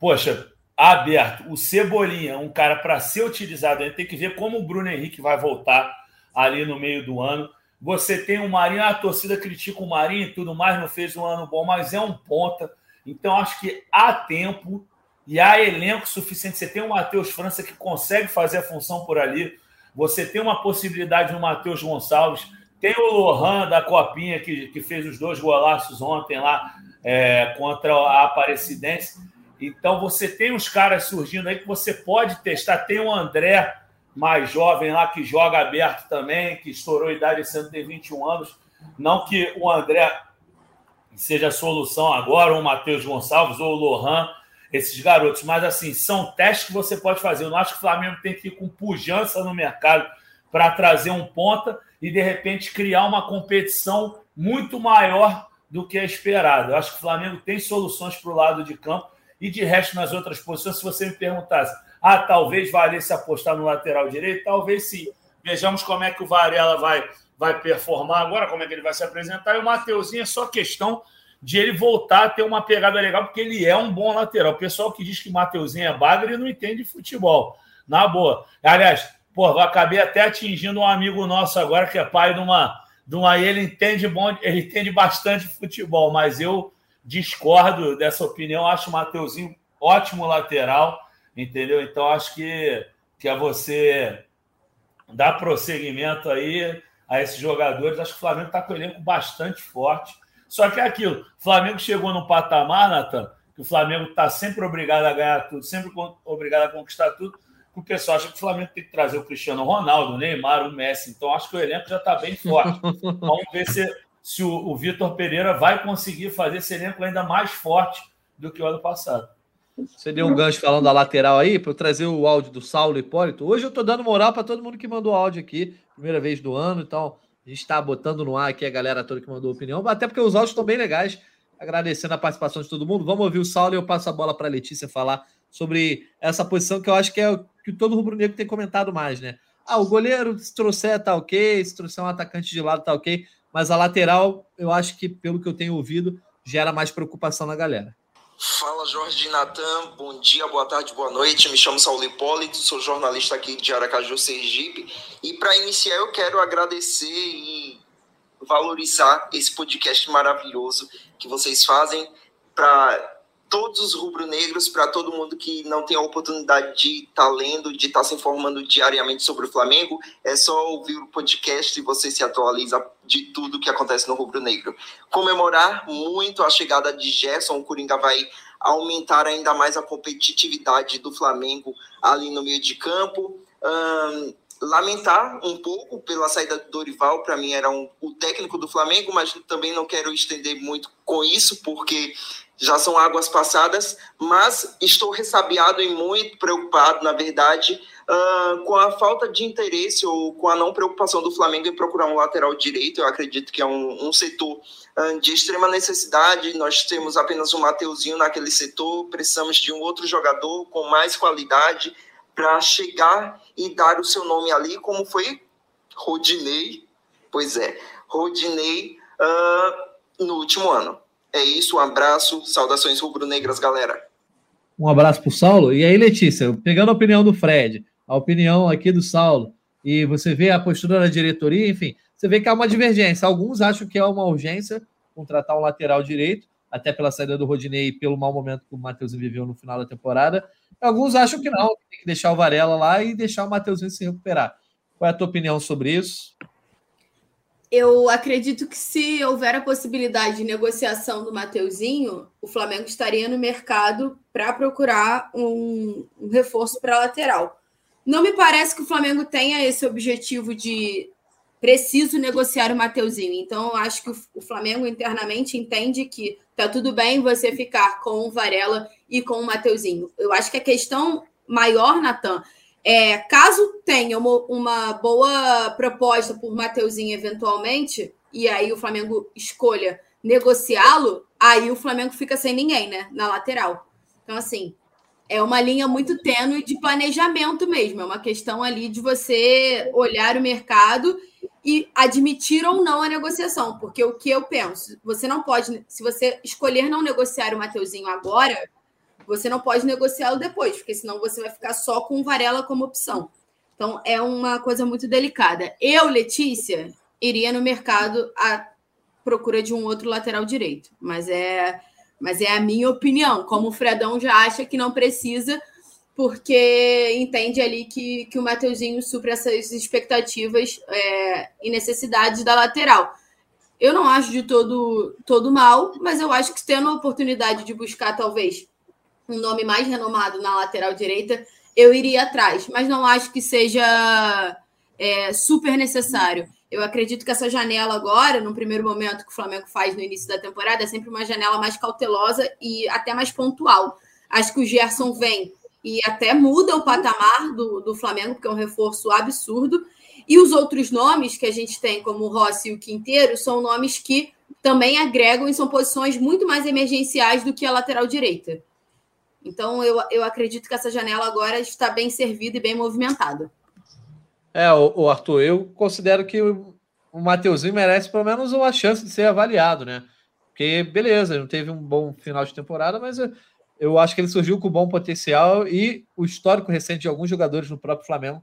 poxa, aberto o Cebolinha, um cara para ser utilizado. A gente tem que ver como o Bruno Henrique vai voltar ali no meio do ano. Você tem o Marinho, a torcida critica o Marinho e tudo mais, não fez um ano bom, mas é um ponta. Então, acho que há tempo e há elenco suficiente. Você tem o Matheus França que consegue fazer a função por ali. Você tem uma possibilidade no Matheus Gonçalves. Tem o Lohan da Copinha, que, que fez os dois golaços ontem lá é, contra a Aparecidense. Então, você tem os caras surgindo aí que você pode testar. Tem o André mais jovem lá que joga aberto também, que estourou a idade ano, tem 21 anos. Não que o André seja a solução agora, ou o Matheus Gonçalves, ou o Lohan, esses garotos, mas assim, são testes que você pode fazer. Eu não acho que o Flamengo tem que ir com pujança no mercado para trazer um ponta e de repente criar uma competição muito maior do que é esperado. Eu acho que o Flamengo tem soluções para o lado de campo e de resto nas outras posições. Se você me perguntasse, ah, talvez valesse apostar no lateral direito? Talvez sim. Vejamos como é que o Varela vai, vai performar agora, como é que ele vai se apresentar. E o Mateuzinho é só questão de ele voltar a ter uma pegada legal, porque ele é um bom lateral. O pessoal que diz que Mateuzinho é bagre não entende futebol. Na boa. Aliás, pô, acabei até atingindo um amigo nosso agora, que é pai de uma. De uma ele entende bom, ele entende bastante futebol, mas eu discordo dessa opinião. Acho o Mateuzinho ótimo lateral entendeu? Então acho que, que é você dar prosseguimento aí a esses jogadores. Acho que o Flamengo está com o elenco bastante forte. Só que é aquilo, o Flamengo chegou num patamar, Nathan, que o Flamengo está sempre obrigado a ganhar tudo, sempre obrigado a conquistar tudo, o pessoal acha que o Flamengo tem que trazer o Cristiano Ronaldo, o Neymar, o Messi. Então, acho que o elenco já está bem forte. Vamos ver se, se o, o Vitor Pereira vai conseguir fazer esse elenco ainda mais forte do que o ano passado. Você deu um gancho falando da lateral aí, para eu trazer o áudio do Saulo Hipólito. Hoje eu estou dando moral para todo mundo que mandou áudio aqui, primeira vez do ano, então a gente está botando no ar aqui a galera toda que mandou opinião, até porque os áudios estão bem legais. Agradecendo a participação de todo mundo. Vamos ouvir o Saulo e eu passo a bola para a Letícia falar sobre essa posição que eu acho que é o que todo rubro-negro tem comentado mais, né? Ah, o goleiro, se trouxer, tá ok, se trouxer um atacante de lado, tá ok, mas a lateral, eu acho que, pelo que eu tenho ouvido, gera mais preocupação na galera. Fala Jorge Natan, bom dia, boa tarde, boa noite. Me chamo Saulo Hipólito, sou jornalista aqui de Aracaju, Sergipe. E para iniciar, eu quero agradecer e valorizar esse podcast maravilhoso que vocês fazem para todos os rubro-negros, para todo mundo que não tem a oportunidade de estar tá lendo, de estar tá se informando diariamente sobre o Flamengo, é só ouvir o podcast e você se atualiza de tudo que acontece no rubro-negro. Comemorar muito a chegada de Gerson, o Coringa vai aumentar ainda mais a competitividade do Flamengo ali no meio de campo. Um, lamentar um pouco pela saída do Dorival, para mim era um, o técnico do Flamengo, mas também não quero estender muito com isso, porque já são águas passadas, mas estou ressabiado e muito preocupado, na verdade, uh, com a falta de interesse ou com a não preocupação do Flamengo em procurar um lateral direito. Eu acredito que é um, um setor uh, de extrema necessidade. Nós temos apenas um Mateuzinho naquele setor, precisamos de um outro jogador com mais qualidade para chegar e dar o seu nome ali, como foi Rodinei. Pois é, Rodinei uh, no último ano. É isso, um abraço, saudações rubro-negras, galera. Um abraço para o Saulo. E aí, Letícia, pegando a opinião do Fred, a opinião aqui do Saulo, e você vê a postura da diretoria, enfim, você vê que há uma divergência. Alguns acham que é uma urgência contratar um lateral direito, até pela saída do Rodinei e pelo mau momento que o Matheus viveu no final da temporada. Alguns acham que não, tem que deixar o Varela lá e deixar o Matheusinho se recuperar. Qual é a tua opinião sobre isso? Eu acredito que se houver a possibilidade de negociação do Mateuzinho, o Flamengo estaria no mercado para procurar um, um reforço para a lateral. Não me parece que o Flamengo tenha esse objetivo de preciso negociar o Mateuzinho. Então, eu acho que o Flamengo internamente entende que tá tudo bem você ficar com o Varela e com o Mateuzinho. Eu acho que a questão maior, Natan, é, caso tenha uma, uma boa proposta por Mateuzinho eventualmente, e aí o Flamengo escolha negociá-lo, aí o Flamengo fica sem ninguém, né? Na lateral. Então, assim, é uma linha muito tênue de planejamento mesmo. É uma questão ali de você olhar o mercado e admitir ou não a negociação. Porque o que eu penso, você não pode, se você escolher não negociar o Mateuzinho agora, você não pode negociá-lo depois, porque senão você vai ficar só com o Varela como opção. Então é uma coisa muito delicada. Eu, Letícia, iria no mercado à procura de um outro lateral direito, mas é, mas é a minha opinião. Como o Fredão já acha que não precisa, porque entende ali que, que o Mateuzinho supre essas expectativas é, e necessidades da lateral. Eu não acho de todo, todo mal, mas eu acho que tendo a oportunidade de buscar, talvez, um nome mais renomado na lateral direita, eu iria atrás, mas não acho que seja é, super necessário. Eu acredito que essa janela agora, no primeiro momento que o Flamengo faz no início da temporada, é sempre uma janela mais cautelosa e até mais pontual. Acho que o Gerson vem e até muda o patamar do, do Flamengo, porque é um reforço absurdo. E os outros nomes que a gente tem, como o Rossi e o Quinteiro, são nomes que também agregam e são posições muito mais emergenciais do que a lateral direita. Então, eu, eu acredito que essa janela agora está bem servida e bem movimentada. É, o, o Arthur, eu considero que o, o Mateuzinho merece pelo menos uma chance de ser avaliado, né? Porque, beleza, não teve um bom final de temporada, mas eu, eu acho que ele surgiu com bom potencial e o histórico recente de alguns jogadores no próprio Flamengo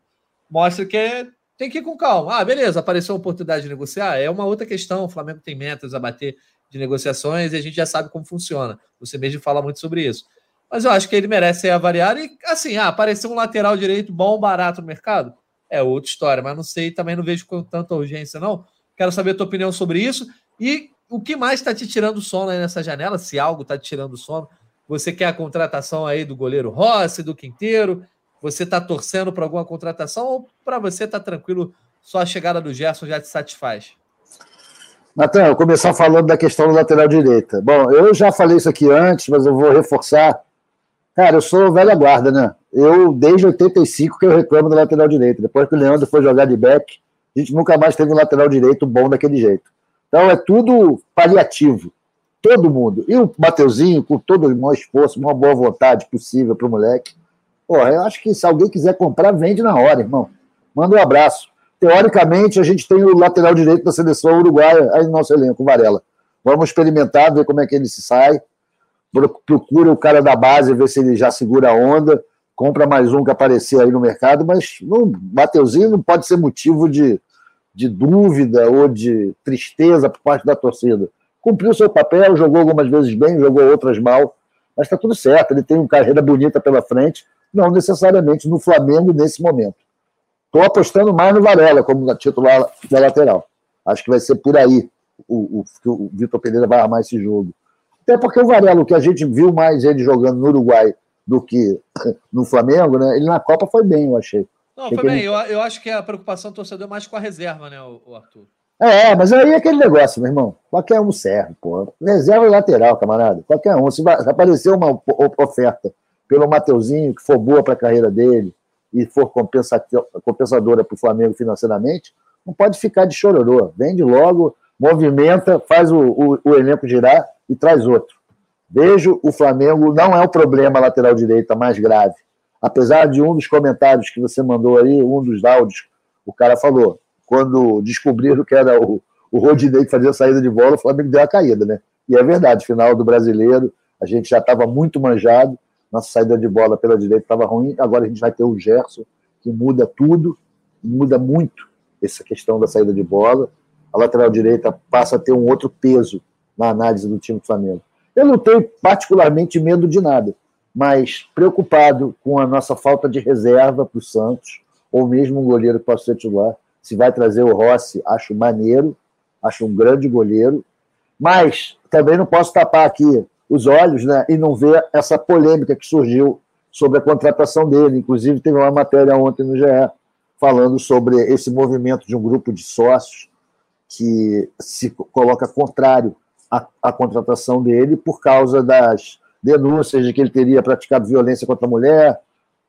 mostra que tem que ir com calma. Ah, beleza, apareceu a oportunidade de negociar, é uma outra questão. O Flamengo tem metas a bater de negociações e a gente já sabe como funciona. Você mesmo fala muito sobre isso mas eu acho que ele merece ser avaliado. E assim, ah, apareceu um lateral direito bom, barato no mercado, é outra história, mas não sei, também não vejo com tanta urgência, não. Quero saber a tua opinião sobre isso. E o que mais está te tirando sono aí nessa janela? Se algo está te tirando sono, você quer a contratação aí do goleiro Rossi, do Quinteiro? Você está torcendo para alguma contratação ou para você tá tranquilo, só a chegada do Gerson já te satisfaz? Natan, eu começar falando da questão do lateral direita. Bom, eu já falei isso aqui antes, mas eu vou reforçar Cara, eu sou velha guarda, né? Eu, desde 85, que eu reclamo do lateral direito. Depois que o Leandro foi jogar de back, a gente nunca mais teve um lateral direito bom daquele jeito. Então é tudo paliativo. Todo mundo. E o Mateuzinho, com todo o maior esforço, uma boa vontade possível para o moleque. Porra, eu acho que se alguém quiser comprar, vende na hora, irmão. Manda um abraço. Teoricamente, a gente tem o lateral direito da seleção uruguaia aí no nosso elenco, Varela. Vamos experimentar, ver como é que ele se sai procura o cara da base, ver se ele já segura a onda, compra mais um que aparecer aí no mercado, mas o Mateuzinho não pode ser motivo de, de dúvida ou de tristeza por parte da torcida. Cumpriu seu papel, jogou algumas vezes bem, jogou outras mal, mas está tudo certo, ele tem uma carreira bonita pela frente, não necessariamente no Flamengo nesse momento. Estou apostando mais no Varela como titular da lateral. Acho que vai ser por aí o, o, o Vitor Pereira vai armar esse jogo. Até porque o Varela, o que a gente viu mais ele jogando no Uruguai do que no Flamengo, né? Ele na Copa foi bem, eu achei. Não, foi bem. Eu, eu acho que a preocupação do torcedor é mais com a reserva, né, o, Arthur? É, mas aí é aquele negócio, meu irmão. Qualquer um serve, pô. Reserva lateral, camarada. Qualquer um. Se aparecer uma oferta pelo Mateuzinho, que for boa para a carreira dele e for compensadora para o Flamengo financeiramente, não pode ficar de chororô. Vende logo, movimenta, faz o, o, o elenco girar e traz outro. Vejo o Flamengo, não é o problema lateral direita mais grave. Apesar de um dos comentários que você mandou aí, um dos áudios, o cara falou, quando descobriram que era o, o Rodinei que fazia a saída de bola, o Flamengo deu a caída, né? E é verdade, final do brasileiro, a gente já estava muito manjado, nossa saída de bola pela direita estava ruim, agora a gente vai ter o Gerson, que muda tudo, muda muito essa questão da saída de bola. A lateral direita passa a ter um outro peso na análise do time do Flamengo. Eu não tenho particularmente medo de nada, mas preocupado com a nossa falta de reserva para o Santos, ou mesmo um goleiro que possa ser titular. Se vai trazer o Rossi, acho maneiro, acho um grande goleiro, mas também não posso tapar aqui os olhos né, e não ver essa polêmica que surgiu sobre a contratação dele. Inclusive, teve uma matéria ontem no GE falando sobre esse movimento de um grupo de sócios que se coloca contrário à, à contratação dele por causa das denúncias de que ele teria praticado violência contra a mulher.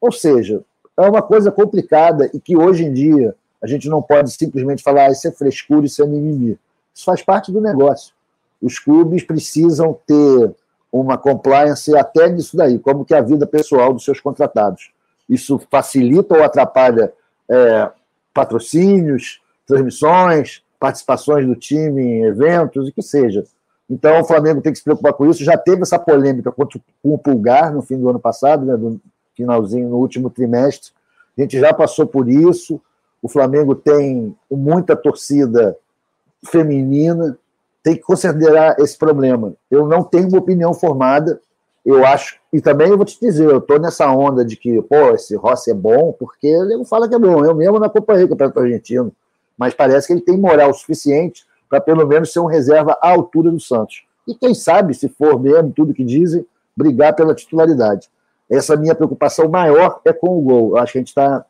Ou seja, é uma coisa complicada e que hoje em dia a gente não pode simplesmente falar ah, isso é frescura, isso é mimimi. Isso faz parte do negócio. Os clubes precisam ter uma compliance até nisso daí, como que é a vida pessoal dos seus contratados. Isso facilita ou atrapalha é, patrocínios, transmissões, participações do time em eventos, o que seja. Então o Flamengo tem que se preocupar com isso. Já teve essa polêmica com o Pulgar no fim do ano passado, né, no finalzinho, no último trimestre. A gente já passou por isso. O Flamengo tem muita torcida feminina, tem que considerar esse problema. Eu não tenho uma opinião formada, eu acho, e também eu vou te dizer, eu estou nessa onda de que, pô, esse Rossi é bom, porque ele não fala que é bom. Eu mesmo não acompanhei o Campeonato Argentino, mas parece que ele tem moral suficiente para pelo menos ser um reserva à altura do Santos. E quem sabe, se for mesmo tudo que dizem, brigar pela titularidade. Essa minha preocupação maior é com o gol. Acho que a gente está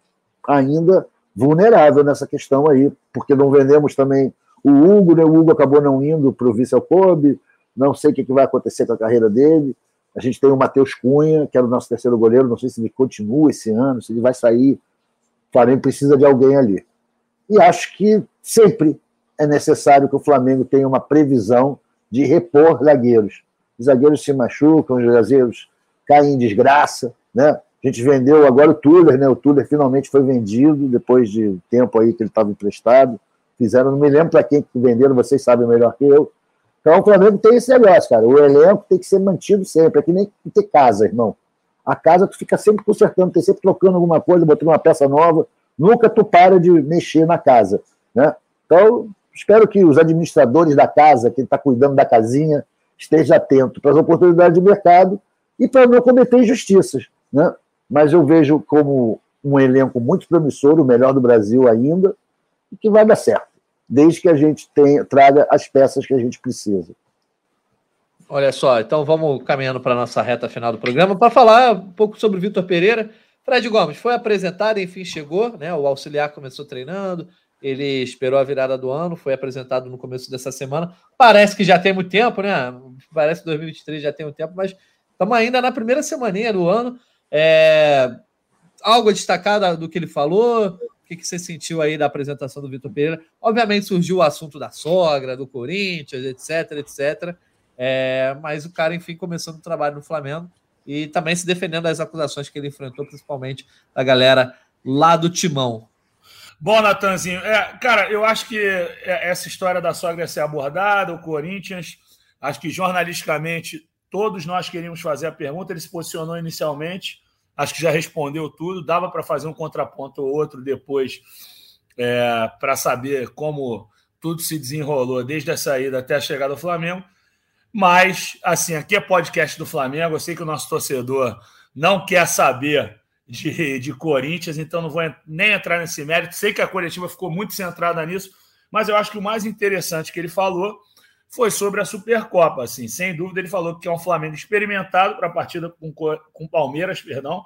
ainda vulnerável nessa questão aí, porque não vendemos também o Hugo, né? O Hugo acabou não indo para o Vissel Kobe, não sei o que, vai acontecer com a carreira dele. A gente tem o Matheus Cunha, que era o nosso terceiro goleiro, não sei se ele continua esse ano, se ele vai sair. O Flamengo precisa de alguém ali. E acho que sempre é necessário que o Flamengo tenha uma previsão de repor zagueiros. Os zagueiros se machucam, os zagueiros caem em desgraça, né? A gente vendeu agora o Tuller, né? O Tuller finalmente foi vendido depois de tempo aí que ele estava emprestado fizeram, não me lembro para quem que venderam, vocês sabem melhor que eu. Então o Flamengo tem esse negócio, cara. O elenco tem que ser mantido sempre. É que nem ter casa, irmão. A casa tu fica sempre consertando, tem sempre trocando alguma coisa, botando uma peça nova. Nunca tu para de mexer na casa, né? Então espero que os administradores da casa, quem está cuidando da casinha, esteja atento para as oportunidades de mercado e para não cometer injustiças, né? Mas eu vejo como um elenco muito promissor, o melhor do Brasil ainda, e que vai dar certo desde que a gente tenha, traga as peças que a gente precisa. Olha só, então vamos caminhando para a nossa reta final do programa para falar um pouco sobre o Vitor Pereira. Fred Gomes foi apresentado, enfim, chegou, né? O auxiliar começou treinando, ele esperou a virada do ano, foi apresentado no começo dessa semana. Parece que já tem muito tempo, né? Parece que 2023 já tem muito tempo, mas estamos ainda na primeira semaninha do ano. É... Algo a destacar do que ele falou, que, que você sentiu aí da apresentação do Vitor Pereira? Obviamente surgiu o assunto da sogra, do Corinthians, etc, etc. É, mas o cara, enfim, começando o trabalho no Flamengo e também se defendendo das acusações que ele enfrentou, principalmente da galera lá do Timão. Bom, Natanzinho, é, cara, eu acho que essa história da sogra ser abordada, o Corinthians, acho que jornalisticamente todos nós queríamos fazer a pergunta, ele se posicionou inicialmente, acho que já respondeu tudo. Dava para fazer um contraponto ou outro depois é, para saber como tudo se desenrolou desde a saída até a chegada do Flamengo. Mas, assim, aqui é podcast do Flamengo. Eu sei que o nosso torcedor não quer saber de, de Corinthians, então não vou nem entrar nesse mérito. Sei que a coletiva ficou muito centrada nisso, mas eu acho que o mais interessante que ele falou foi sobre a Supercopa. Assim, sem dúvida, ele falou que é um Flamengo experimentado para a partida com, com Palmeiras, perdão.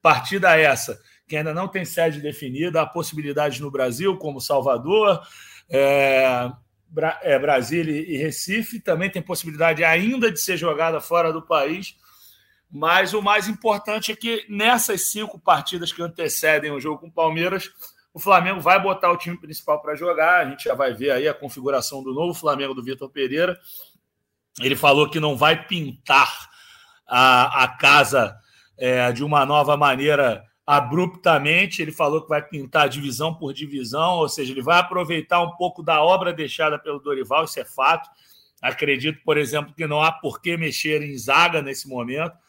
Partida essa que ainda não tem sede definida, há possibilidades no Brasil, como Salvador, é, é, Brasília e Recife, também tem possibilidade ainda de ser jogada fora do país. Mas o mais importante é que nessas cinco partidas que antecedem o jogo com o Palmeiras, o Flamengo vai botar o time principal para jogar. A gente já vai ver aí a configuração do novo Flamengo do Vitor Pereira. Ele falou que não vai pintar a, a casa é, de uma nova maneira abruptamente. Ele falou que vai pintar divisão por divisão, ou seja, ele vai aproveitar um pouco da obra deixada pelo Dorival, isso é fato. Acredito, por exemplo, que não há por que mexer em zaga nesse momento.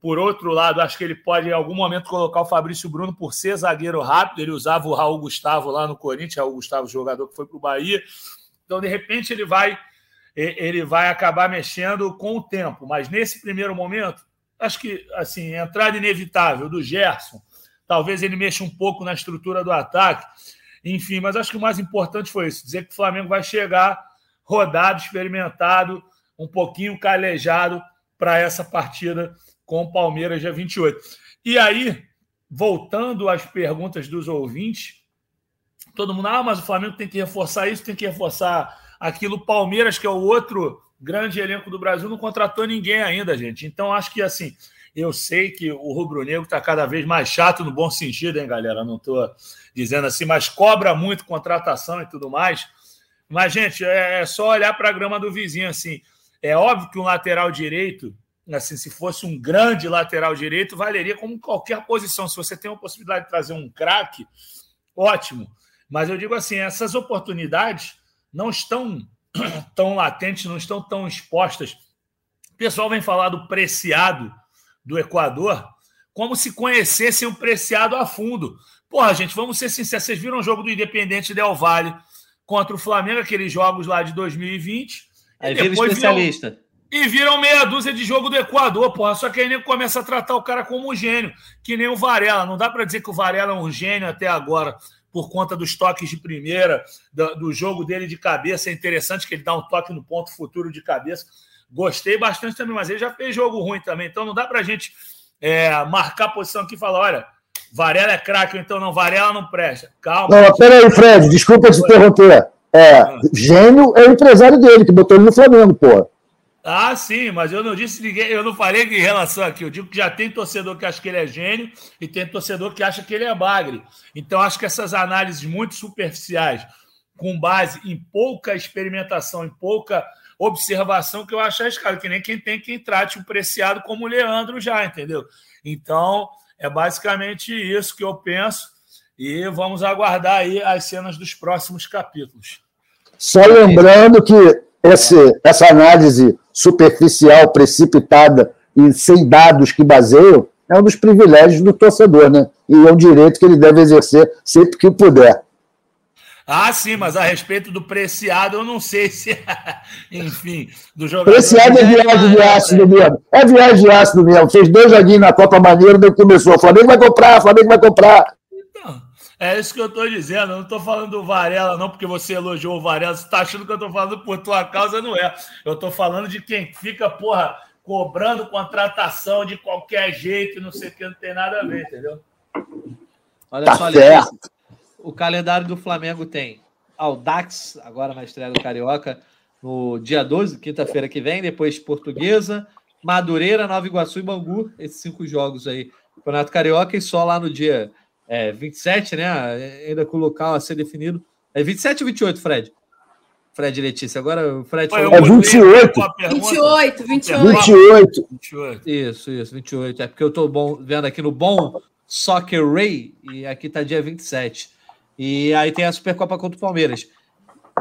Por outro lado, acho que ele pode em algum momento colocar o Fabrício Bruno por ser zagueiro rápido. Ele usava o Raul Gustavo lá no Corinthians, o Gustavo, jogador que foi para o Bahia. Então, de repente, ele vai ele vai acabar mexendo com o tempo. Mas nesse primeiro momento, acho que assim, entrada inevitável do Gerson, talvez ele mexa um pouco na estrutura do ataque. Enfim, mas acho que o mais importante foi isso: dizer que o Flamengo vai chegar rodado, experimentado, um pouquinho calejado para essa partida com o Palmeiras dia 28. E aí, voltando às perguntas dos ouvintes, todo mundo, ah, mas o Flamengo tem que reforçar isso, tem que reforçar aquilo. Palmeiras, que é o outro grande elenco do Brasil, não contratou ninguém ainda, gente. Então, acho que assim, eu sei que o rubro-negro está cada vez mais chato no bom sentido, hein, galera? Não estou dizendo assim, mas cobra muito contratação e tudo mais. Mas, gente, é, é só olhar para a grama do vizinho, assim. É óbvio que um lateral direito, assim, se fosse um grande lateral direito, valeria como qualquer posição. Se você tem uma possibilidade de trazer um craque, ótimo. Mas eu digo assim, essas oportunidades não estão tão latentes, não estão tão expostas. O pessoal vem falar do preciado do Equador como se conhecessem o preciado a fundo. Porra, gente, vamos ser sinceros. Vocês viram o jogo do Independente Del Valle contra o Flamengo, aqueles jogos lá de 2020. Aí vira especialista. Viram, e viram meia dúzia de jogo do Equador, porra. Só que aí nem começa a tratar o cara como um gênio, que nem o Varela. Não dá para dizer que o Varela é um gênio até agora por conta dos toques de primeira, do, do, jogo dele de cabeça. É interessante que ele dá um toque no ponto futuro de cabeça. Gostei bastante também, mas ele já fez jogo ruim também. Então não dá para a gente é, marcar a posição aqui e falar: olha, Varela é craque, então não, Varela não presta. Calma. Não, peraí, Fred, desculpa te interromper. É, ah. gênio é o empresário dele, que botou ele no Flamengo, porra. Ah, sim, mas eu não disse ninguém, eu não falei em relação aqui. Eu digo que já tem torcedor que acha que ele é gênio e tem torcedor que acha que ele é bagre. Então, acho que essas análises muito superficiais, com base em pouca experimentação, em pouca observação, que eu acho arriscado, que nem quem tem quem trate o preciado como o Leandro já, entendeu? Então, é basicamente isso que eu penso. E vamos aguardar aí as cenas dos próximos capítulos. Só lembrando que esse, essa análise superficial, precipitada e sem dados que baseiam, é um dos privilégios do torcedor, né? E é um direito que ele deve exercer sempre que puder. Ah, sim, mas a respeito do preciado, eu não sei se. Enfim, do jogador. Preciado é viagem de ácido mesmo. É viagem de ácido mesmo. Fez dois joguinhos na Copa Maneira, daí começou. O Flamengo vai comprar, o Flamengo vai comprar. É isso que eu estou dizendo. Eu não estou falando do Varela, não, porque você elogiou o Varela. Você está achando que eu estou falando por tua causa, não é. Eu estou falando de quem fica, porra, cobrando contratação de qualquer jeito, não sei o que, não tem nada a ver, entendeu? Olha tá só, certo. o calendário do Flamengo tem Aldax, agora na estreia do Carioca, no dia 12, quinta-feira que vem, depois Portuguesa, Madureira, Nova Iguaçu e Bangu, esses cinco jogos aí. Campeonato Carioca e só lá no dia é, 27, né? Ainda com o local a ser definido. É 27 ou 28, Fred? Fred e Letícia. Agora o Fred falou. É 28. 28, 28. 28. 28. Isso, isso, 28. É porque eu estou bom, vendo aqui no bom Soccer Ray e aqui tá dia 27. E aí tem a Supercopa contra o Palmeiras.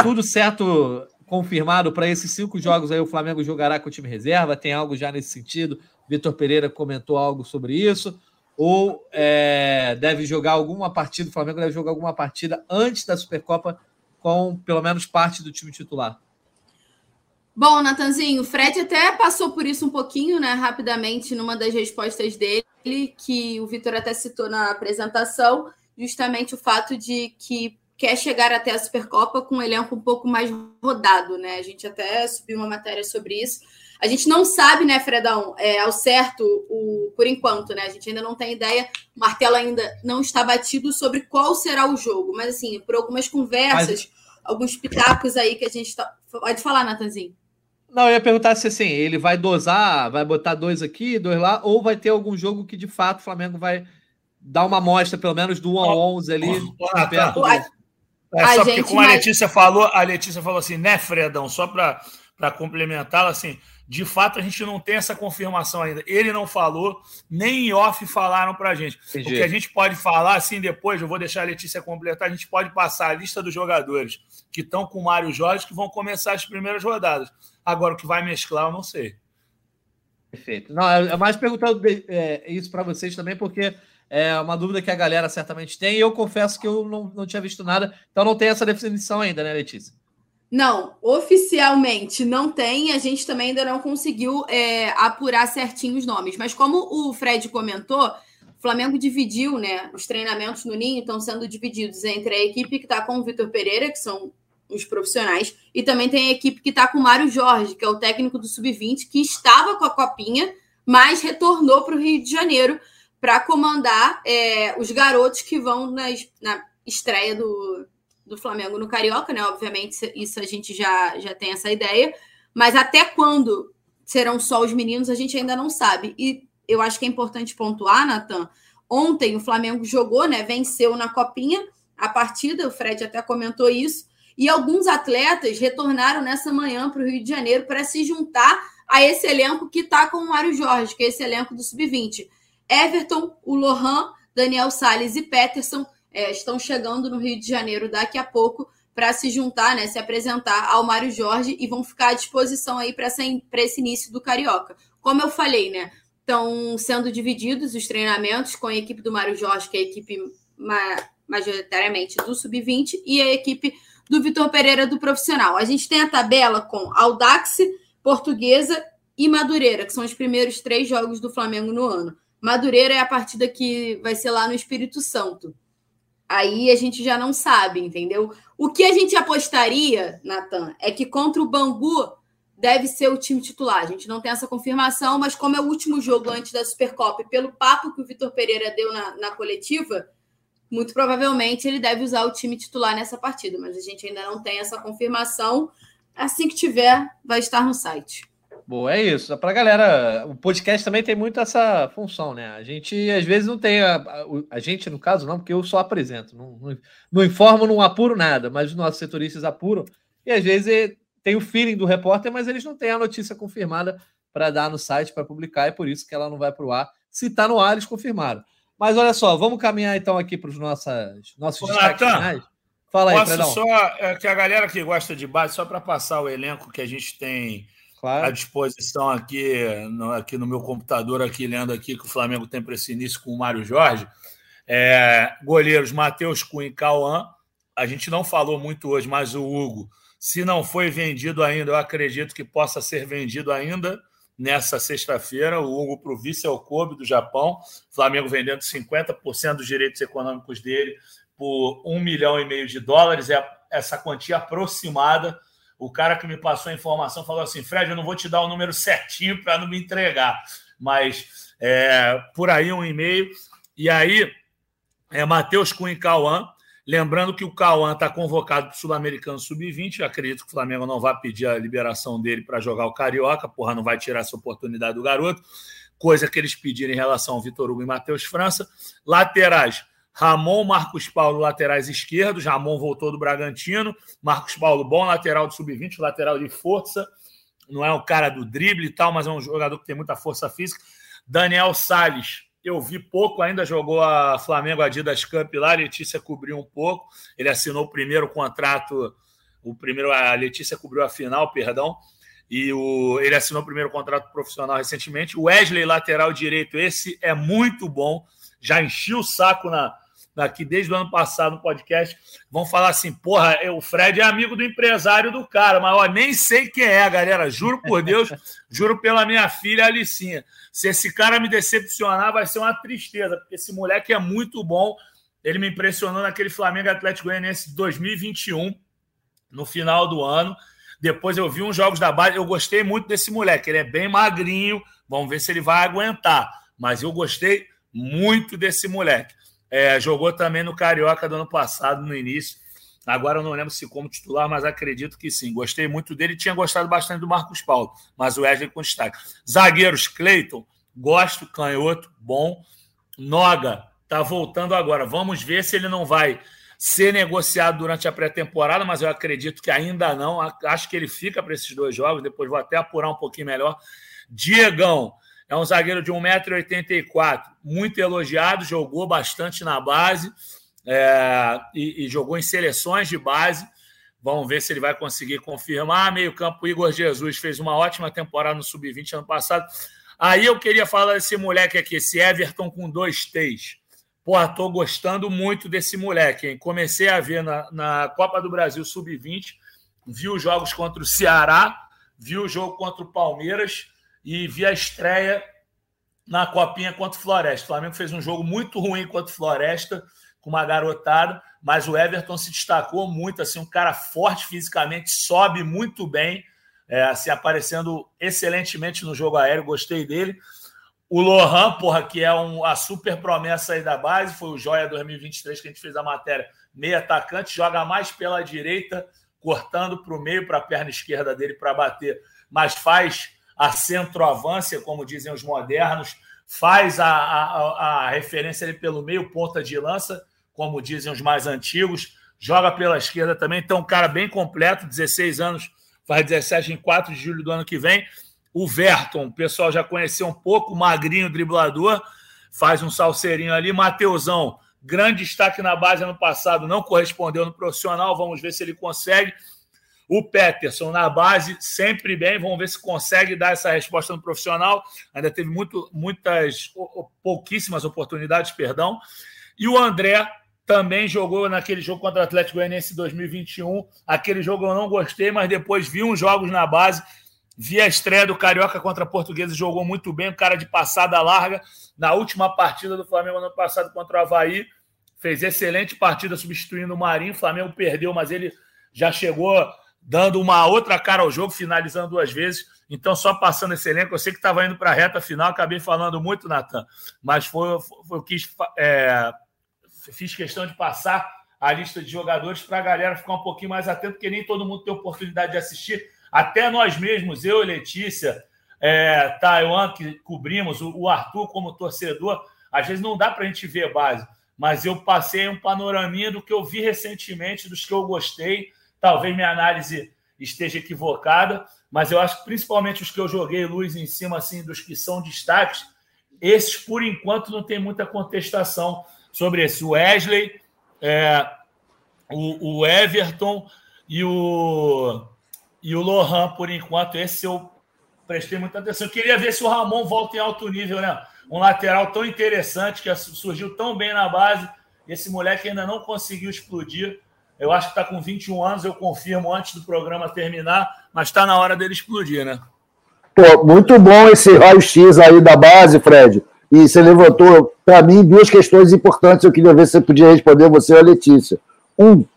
Tudo certo, confirmado para esses cinco jogos aí. O Flamengo jogará com o time reserva. Tem algo já nesse sentido. Vitor Pereira comentou algo sobre isso ou é, deve jogar alguma partida, o Flamengo deve jogar alguma partida antes da Supercopa com pelo menos parte do time titular? Bom, Natanzinho, o Fred até passou por isso um pouquinho, né, rapidamente, numa das respostas dele, que o Vitor até citou na apresentação, justamente o fato de que quer chegar até a Supercopa com um elenco um pouco mais rodado, né? A gente até subiu uma matéria sobre isso. A gente não sabe, né, Fredão, é, ao certo, o, por enquanto, né? A gente ainda não tem ideia, o martelo ainda não está batido sobre qual será o jogo. Mas, assim, por algumas conversas, Mas... alguns pitacos aí que a gente tá... Pode falar, Natanzinho. Não, eu ia perguntar se assim, ele vai dosar, vai botar dois aqui, dois lá, ou vai ter algum jogo que de fato o Flamengo vai dar uma amostra, pelo menos do 1 a 11 ali. Oh, perto tá. É, só porque, como a Letícia falou, a Letícia falou assim, né, Fredão? Só para complementá-la, assim, de fato a gente não tem essa confirmação ainda. Ele não falou, nem em off falaram para a gente. Entendi. O que a gente pode falar, assim, depois, eu vou deixar a Letícia completar, a gente pode passar a lista dos jogadores que estão com o Mário Jorge, que vão começar as primeiras rodadas. Agora, o que vai mesclar, eu não sei. Perfeito. Não, é mais perguntando é, isso para vocês também, porque é uma dúvida que a galera certamente tem, e eu confesso que eu não, não tinha visto nada, então não tem essa definição ainda, né, Letícia? Não, oficialmente não tem, a gente também ainda não conseguiu é, apurar certinho os nomes. Mas como o Fred comentou, o Flamengo dividiu, né? Os treinamentos no Ninho estão sendo divididos entre a equipe que está com o Vitor Pereira, que são os profissionais, e também tem a equipe que está com o Mário Jorge, que é o técnico do Sub-20, que estava com a copinha, mas retornou para o Rio de Janeiro para comandar é, os garotos que vão na estreia do, do Flamengo no Carioca, né? Obviamente, isso a gente já, já tem essa ideia. Mas até quando serão só os meninos, a gente ainda não sabe. E eu acho que é importante pontuar, Natan. Ontem o Flamengo jogou, né? Venceu na copinha a partida, o Fred até comentou isso. E alguns atletas retornaram nessa manhã para o Rio de Janeiro para se juntar a esse elenco que está com o Mário Jorge, que é esse elenco do Sub-20. Everton, o Lohan, Daniel Sales e Peterson é, estão chegando no Rio de Janeiro daqui a pouco para se juntar, né, se apresentar ao Mário Jorge e vão ficar à disposição aí para esse início do Carioca. Como eu falei, né, estão sendo divididos os treinamentos com a equipe do Mário Jorge, que é a equipe majoritariamente do Sub-20, e a equipe do Vitor Pereira do profissional. A gente tem a tabela com Audax, Portuguesa e Madureira, que são os primeiros três jogos do Flamengo no ano. Madureira é a partida que vai ser lá no Espírito Santo. Aí a gente já não sabe, entendeu? O que a gente apostaria, Natan, é que contra o Bangu deve ser o time titular. A gente não tem essa confirmação, mas como é o último jogo antes da Supercopa, e pelo papo que o Vitor Pereira deu na, na coletiva, muito provavelmente ele deve usar o time titular nessa partida, mas a gente ainda não tem essa confirmação. Assim que tiver, vai estar no site. Boa, é isso. Para a galera, o podcast também tem muito essa função, né? A gente às vezes não tem, a, a, a gente no caso não, porque eu só apresento, não, não, não, informo, não apuro nada, mas os nossos setoristas apuram e às vezes tem o feeling do repórter, mas eles não têm a notícia confirmada para dar no site para publicar, é por isso que ela não vai para o ar. Se está no ar, eles confirmaram. Mas olha só, vamos caminhar então aqui para os nossos, nossos destaques finais. Fala aí, Posso só é, que a galera que gosta de base, só para passar o elenco que a gente tem claro. à disposição aqui no, aqui no meu computador, aqui lendo aqui que o Flamengo tem para esse início com o Mário Jorge. É, goleiros Matheus Cunha e Cauã. A gente não falou muito hoje, mas o Hugo, se não foi vendido ainda, eu acredito que possa ser vendido ainda nessa sexta-feira. O Hugo para o vice Kobe do Japão. Flamengo vendendo 50% dos direitos econômicos dele por um milhão e meio de dólares. É essa quantia aproximada o cara que me passou a informação falou assim: Fred, eu não vou te dar o número certinho para não me entregar, mas é, por aí um e-mail. E aí, é Matheus Cunha e Cauã. Lembrando que o Cauã está convocado para o Sul-Americano Sub-20. Acredito que o Flamengo não vai pedir a liberação dele para jogar o Carioca, porra, não vai tirar essa oportunidade do garoto. Coisa que eles pediram em relação ao Vitor Hugo e Matheus França. Laterais, Ramon, Marcos Paulo, laterais esquerdos. Ramon voltou do Bragantino. Marcos Paulo, bom lateral de sub-20, lateral de força. Não é um cara do drible e tal, mas é um jogador que tem muita força física. Daniel Sales, eu vi pouco, ainda jogou a Flamengo Adidas Cup lá. A Letícia cobriu um pouco. Ele assinou o primeiro contrato. O primeiro, a Letícia cobriu a final, perdão. E o, ele assinou o primeiro contrato profissional recentemente. Wesley, lateral direito, esse é muito bom. Já enchi o saco na, aqui desde o ano passado no podcast, vão falar assim: porra, o Fred é amigo do empresário do cara, mas ó, nem sei quem é, galera. Juro por Deus, juro pela minha filha Alicinha. Se esse cara me decepcionar, vai ser uma tristeza, porque esse moleque é muito bom. Ele me impressionou naquele Flamengo Atlético Goianiense 2021, no final do ano. Depois eu vi uns jogos da base, eu gostei muito desse moleque. Ele é bem magrinho, vamos ver se ele vai aguentar. Mas eu gostei muito desse moleque. É, jogou também no Carioca do ano passado, no início. Agora eu não lembro se como titular, mas acredito que sim. Gostei muito dele. Tinha gostado bastante do Marcos Paulo, mas o Wesley com destaque. Zagueiros, Cleiton, gosto, canhoto, bom. Noga, tá voltando agora. Vamos ver se ele não vai ser negociado durante a pré-temporada, mas eu acredito que ainda não. Acho que ele fica para esses dois jogos, depois vou até apurar um pouquinho melhor. Diegão é um zagueiro de 1,84m, muito elogiado, jogou bastante na base é, e, e jogou em seleções de base. Vamos ver se ele vai conseguir confirmar. Meio-campo, Igor Jesus fez uma ótima temporada no Sub-20 ano passado. Aí eu queria falar desse moleque aqui, esse Everton com dois T's. Pô, tô gostando muito desse moleque, hein? Comecei a ver na, na Copa do Brasil Sub-20, vi os jogos contra o Ceará, vi o jogo contra o Palmeiras e vi a estreia na Copinha contra o Floresta. O Flamengo fez um jogo muito ruim contra o Floresta, com uma garotada, mas o Everton se destacou muito, assim, um cara forte fisicamente, sobe muito bem, é, assim, aparecendo excelentemente no jogo aéreo, gostei dele. O Lohan, porra, que é um, a super promessa aí da base, foi o Joia 2023 que a gente fez a matéria. Meio atacante, joga mais pela direita, cortando para o meio, para a perna esquerda dele para bater, mas faz a centroavância, como dizem os modernos, faz a, a, a referência ali pelo meio, ponta de lança, como dizem os mais antigos, joga pela esquerda também. Então, um cara bem completo, 16 anos, faz 17 em 4 de julho do ano que vem. O Verton, o pessoal já conheceu um pouco, magrinho driblador, faz um salseirinho ali. Mateusão, grande destaque na base ano passado, não correspondeu no profissional, vamos ver se ele consegue. O Peterson na base, sempre bem, vamos ver se consegue dar essa resposta no profissional. Ainda teve muito, muitas, pouquíssimas oportunidades, perdão. E o André também jogou naquele jogo contra o Atlético Goianiense 2021. Aquele jogo eu não gostei, mas depois vi uns jogos na base Vi a estreia do Carioca contra a Portuguesa, jogou muito bem, um cara de passada larga. Na última partida do Flamengo ano passado contra o Havaí, fez excelente partida substituindo o Marinho. O Flamengo perdeu, mas ele já chegou dando uma outra cara ao jogo, finalizando duas vezes. Então, só passando esse elenco, eu sei que estava indo para a reta final, acabei falando muito, Natan, mas foi, foi, eu quis, é, fiz questão de passar a lista de jogadores para a galera ficar um pouquinho mais atento, porque nem todo mundo tem oportunidade de assistir. Até nós mesmos, eu e Letícia, é, Taiwan, que cobrimos, o, o Arthur como torcedor, às vezes não dá para a gente ver base, mas eu passei um panoraminha do que eu vi recentemente, dos que eu gostei. Talvez minha análise esteja equivocada, mas eu acho que principalmente os que eu joguei luz em cima, assim, dos que são destaques, esses, por enquanto, não tem muita contestação sobre esse. O Wesley, é, o, o Everton e o e o Lohan, por enquanto, esse eu prestei muita atenção. Eu queria ver se o Ramon volta em alto nível, né? Um lateral tão interessante, que surgiu tão bem na base. Esse moleque ainda não conseguiu explodir. Eu acho que está com 21 anos, eu confirmo antes do programa terminar, mas está na hora dele explodir, né? Pô, muito bom esse raio-x aí da base, Fred. E você levantou, para mim, duas questões importantes. Eu queria ver se você podia responder, você ou a Letícia. Um, o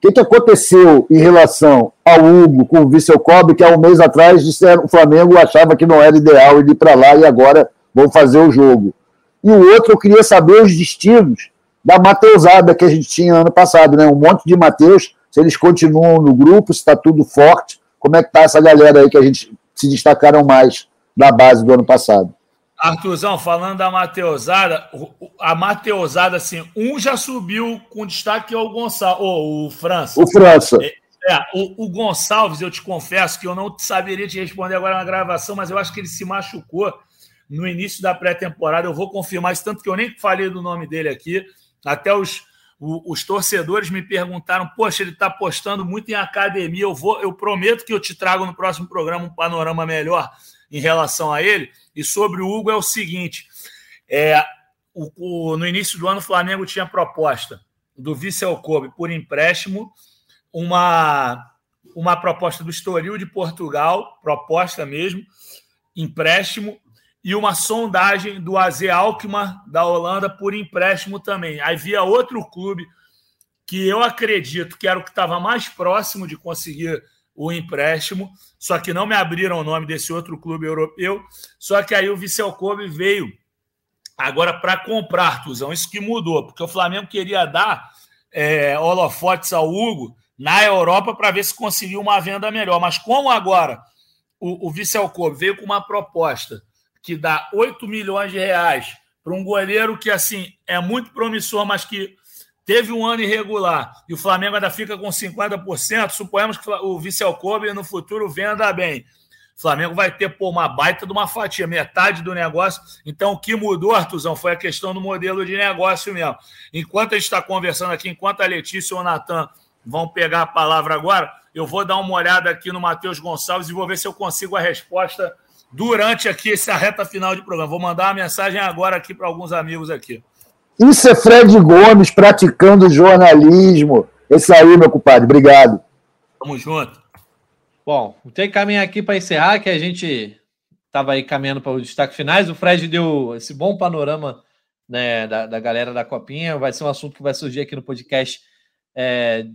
que, que aconteceu em relação ao Hugo com o Vissel Kobe, que há um mês atrás disseram, o Flamengo achava que não era ideal ir para lá e agora vão fazer o jogo. E o outro, eu queria saber os destinos da Mateusada que a gente tinha ano passado, né? Um monte de Mateus, se eles continuam no grupo, se está tudo forte, como é que está essa galera aí que a gente se destacaram mais da base do ano passado? Arthurzão, falando da Mateusada, a Mateusada, assim, um já subiu com destaque ao Gonçalves, oh, o França. O França. É, é, o, o, Gonçalves, eu te confesso que eu não saberia te responder agora na gravação, mas eu acho que ele se machucou no início da pré-temporada. Eu vou confirmar isso, tanto que eu nem falei do nome dele aqui. Até os, os torcedores me perguntaram: Poxa, ele está postando muito em academia. Eu, vou, eu prometo que eu te trago no próximo programa um panorama melhor em relação a ele. E sobre o Hugo é o seguinte: é, o, o, no início do ano, o Flamengo tinha proposta do Vissel Kobe por empréstimo, uma, uma proposta do Estoril de Portugal, proposta mesmo, empréstimo, e uma sondagem do AZ Alkmaar da Holanda por empréstimo também. Aí via outro clube que eu acredito que era o que estava mais próximo de conseguir o empréstimo, só que não me abriram o nome desse outro clube europeu. Só que aí o Vissel Kobe veio agora para comprar, Artuzão. Isso que mudou, porque o Flamengo queria dar é, holofotes ao Hugo na Europa para ver se conseguiu uma venda melhor. Mas como agora o, o Vissel Kobe veio com uma proposta que dá 8 milhões de reais para um goleiro que assim é muito promissor, mas que teve um ano irregular e o Flamengo ainda fica com 50%, suponhamos que o Vissel Kobe no futuro venda bem. O Flamengo vai ter pô, uma baita de uma fatia, metade do negócio. Então, o que mudou, Artuzão, foi a questão do modelo de negócio mesmo. Enquanto a gente está conversando aqui, enquanto a Letícia ou o Natan vão pegar a palavra agora, eu vou dar uma olhada aqui no Matheus Gonçalves e vou ver se eu consigo a resposta durante aqui essa reta final de programa. Vou mandar uma mensagem agora aqui para alguns amigos aqui. Isso é Fred Gomes praticando jornalismo. Esse aí, meu compadre. Obrigado. Tamo junto. Bom, tem que caminhar aqui para encerrar, que a gente estava aí caminhando para os destaques finais. O Fred deu esse bom panorama né, da, da galera da Copinha. Vai ser um assunto que vai surgir aqui no podcast é,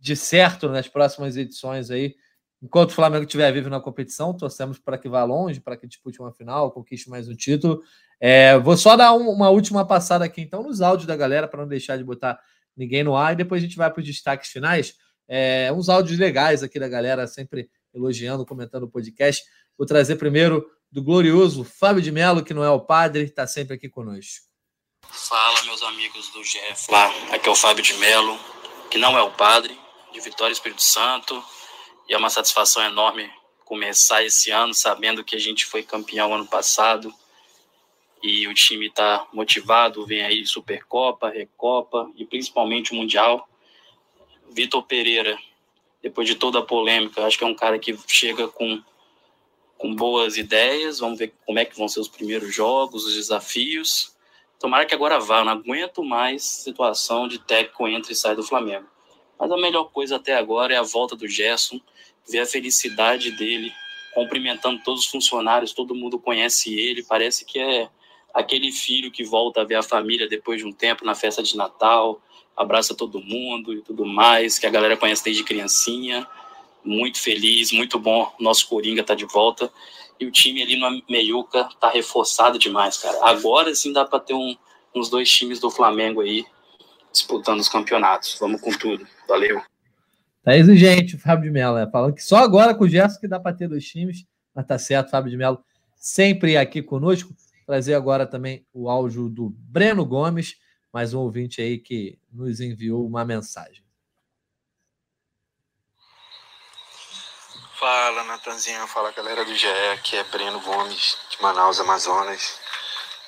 de certo nas próximas edições aí. Enquanto o Flamengo estiver vivo na competição, torcemos para que vá longe, para que dispute uma final, conquiste mais um título. É, vou só dar um, uma última passada aqui, então, nos áudios da galera, para não deixar de botar ninguém no ar, e depois a gente vai para os destaques finais. É, uns áudios legais aqui da galera, sempre elogiando, comentando o podcast. Vou trazer primeiro do glorioso Fábio de Mello, que não é o padre, está sempre aqui conosco. Fala, meus amigos do GF lá. Aqui é o Fábio de Mello, que não é o padre, de Vitória Espírito Santo. E é uma satisfação enorme começar esse ano sabendo que a gente foi campeão ano passado e o time está motivado. Vem aí Supercopa, Recopa e principalmente o Mundial. Vitor Pereira, depois de toda a polêmica, acho que é um cara que chega com, com boas ideias. Vamos ver como é que vão ser os primeiros jogos, os desafios. Tomara que agora vá. Não aguento mais situação de técnico entra e sai do Flamengo. Mas a melhor coisa até agora é a volta do Gerson, ver a felicidade dele, cumprimentando todos os funcionários, todo mundo conhece ele, parece que é aquele filho que volta a ver a família depois de um tempo na festa de Natal, abraça todo mundo e tudo mais, que a galera conhece desde criancinha. Muito feliz, muito bom. Nosso Coringa tá de volta. E o time ali no Meiuca tá reforçado demais, cara. Agora sim dá para ter um, uns dois times do Flamengo aí disputando os campeonatos. Vamos com tudo. Valeu. Tá exigente o Fábio de Mello, né? Falando que só agora com o Gerson que dá para ter dois times, mas tá certo, Fábio de Mello sempre aqui conosco. Trazer agora também o áudio do Breno Gomes, mais um ouvinte aí que nos enviou uma mensagem. Fala, Natanzinho, fala galera do GE, aqui é Breno Gomes, de Manaus, Amazonas.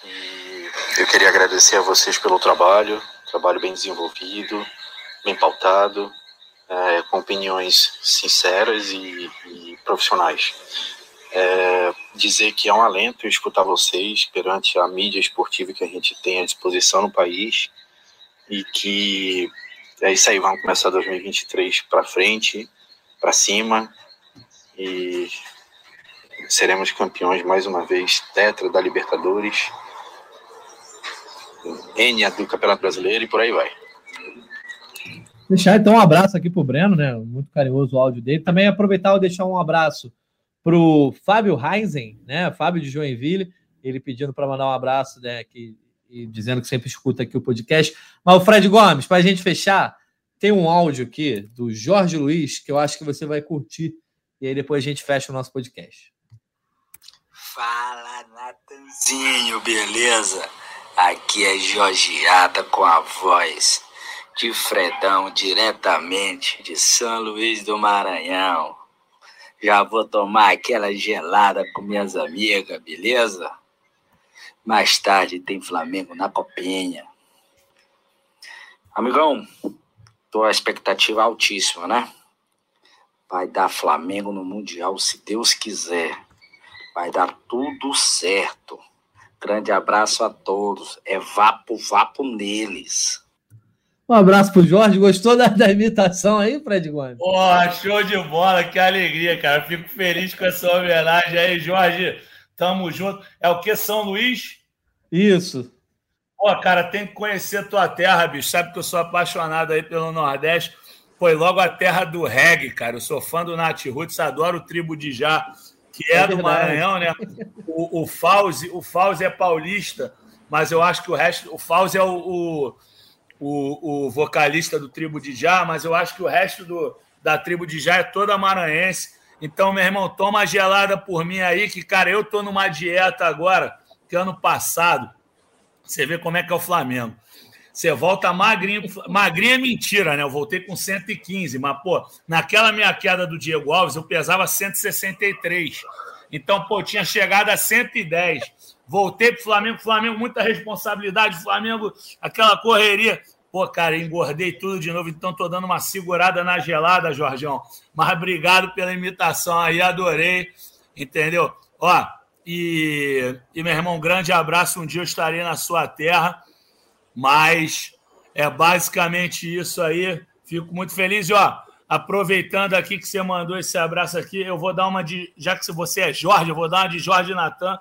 E eu queria agradecer a vocês pelo trabalho, trabalho bem desenvolvido, bem pautado, é, com opiniões sinceras e, e profissionais. É, dizer que é um alento escutar vocês perante a mídia esportiva que a gente tem à disposição no país e que é isso aí, vamos começar 2023 para frente, para cima e seremos campeões mais uma vez, tetra da Libertadores, N do Campeonato Brasileiro e por aí vai. Deixar então um abraço aqui pro Breno, né? Muito carinhoso o áudio dele. Também aproveitar e deixar um abraço pro Fábio Reisen, né? Fábio de Joinville, ele pedindo para mandar um abraço, né? Que, e dizendo que sempre escuta aqui o podcast. Mas o Fred Gomes, para a gente fechar, tem um áudio aqui do Jorge Luiz que eu acho que você vai curtir. E aí depois a gente fecha o nosso podcast. Fala, Natanzinho, beleza? Aqui é Jorgeada com a voz de Fredão, diretamente de São Luís do Maranhão. Já vou tomar aquela gelada com minhas amigas, beleza? Mais tarde tem Flamengo na copinha. Amigão, tô a expectativa altíssima, né? Vai dar Flamengo no Mundial, se Deus quiser. Vai dar tudo certo. Grande abraço a todos. É vapo, vapo neles. Um abraço pro Jorge. Gostou da, da imitação aí, Fred Gomes? Pô, show de bola, que alegria, cara. Fico feliz com essa homenagem aí, Jorge. Tamo junto. É o que? São Luís? Isso. Pô, cara, tem que conhecer tua terra, bicho. Sabe que eu sou apaixonado aí pelo Nordeste. foi logo a terra do reggae, cara. Eu sou fã do Nath Roots, adoro o Tribo de Já, que é, é do Maranhão, né? O, o Fauzi, o Fauzi é paulista, mas eu acho que o resto. O Fauzi é o, o, o, vocalista do Tribo de Já, mas eu acho que o resto do, da Tribo de Já é toda maranhense. Então, meu irmão, toma gelada por mim aí, que, cara, eu tô numa dieta agora, que ano passado, você vê como é que é o Flamengo. Você volta magrinho. Magrinho é mentira, né? Eu voltei com 115, mas, pô, naquela minha queda do Diego Alves, eu pesava 163. Então, pô, tinha chegado a 110. Voltei pro Flamengo, Flamengo, muita responsabilidade, Flamengo, aquela correria. Pô, cara, engordei tudo de novo, então tô dando uma segurada na gelada, Jorgão. Mas obrigado pela imitação aí, adorei, entendeu? Ó, e, e meu irmão, um grande abraço. Um dia eu estarei na sua terra mas é basicamente isso aí. Fico muito feliz. E, ó, aproveitando aqui que você mandou esse abraço aqui, eu vou dar uma de. Já que você é Jorge, eu vou dar uma de Jorge Natan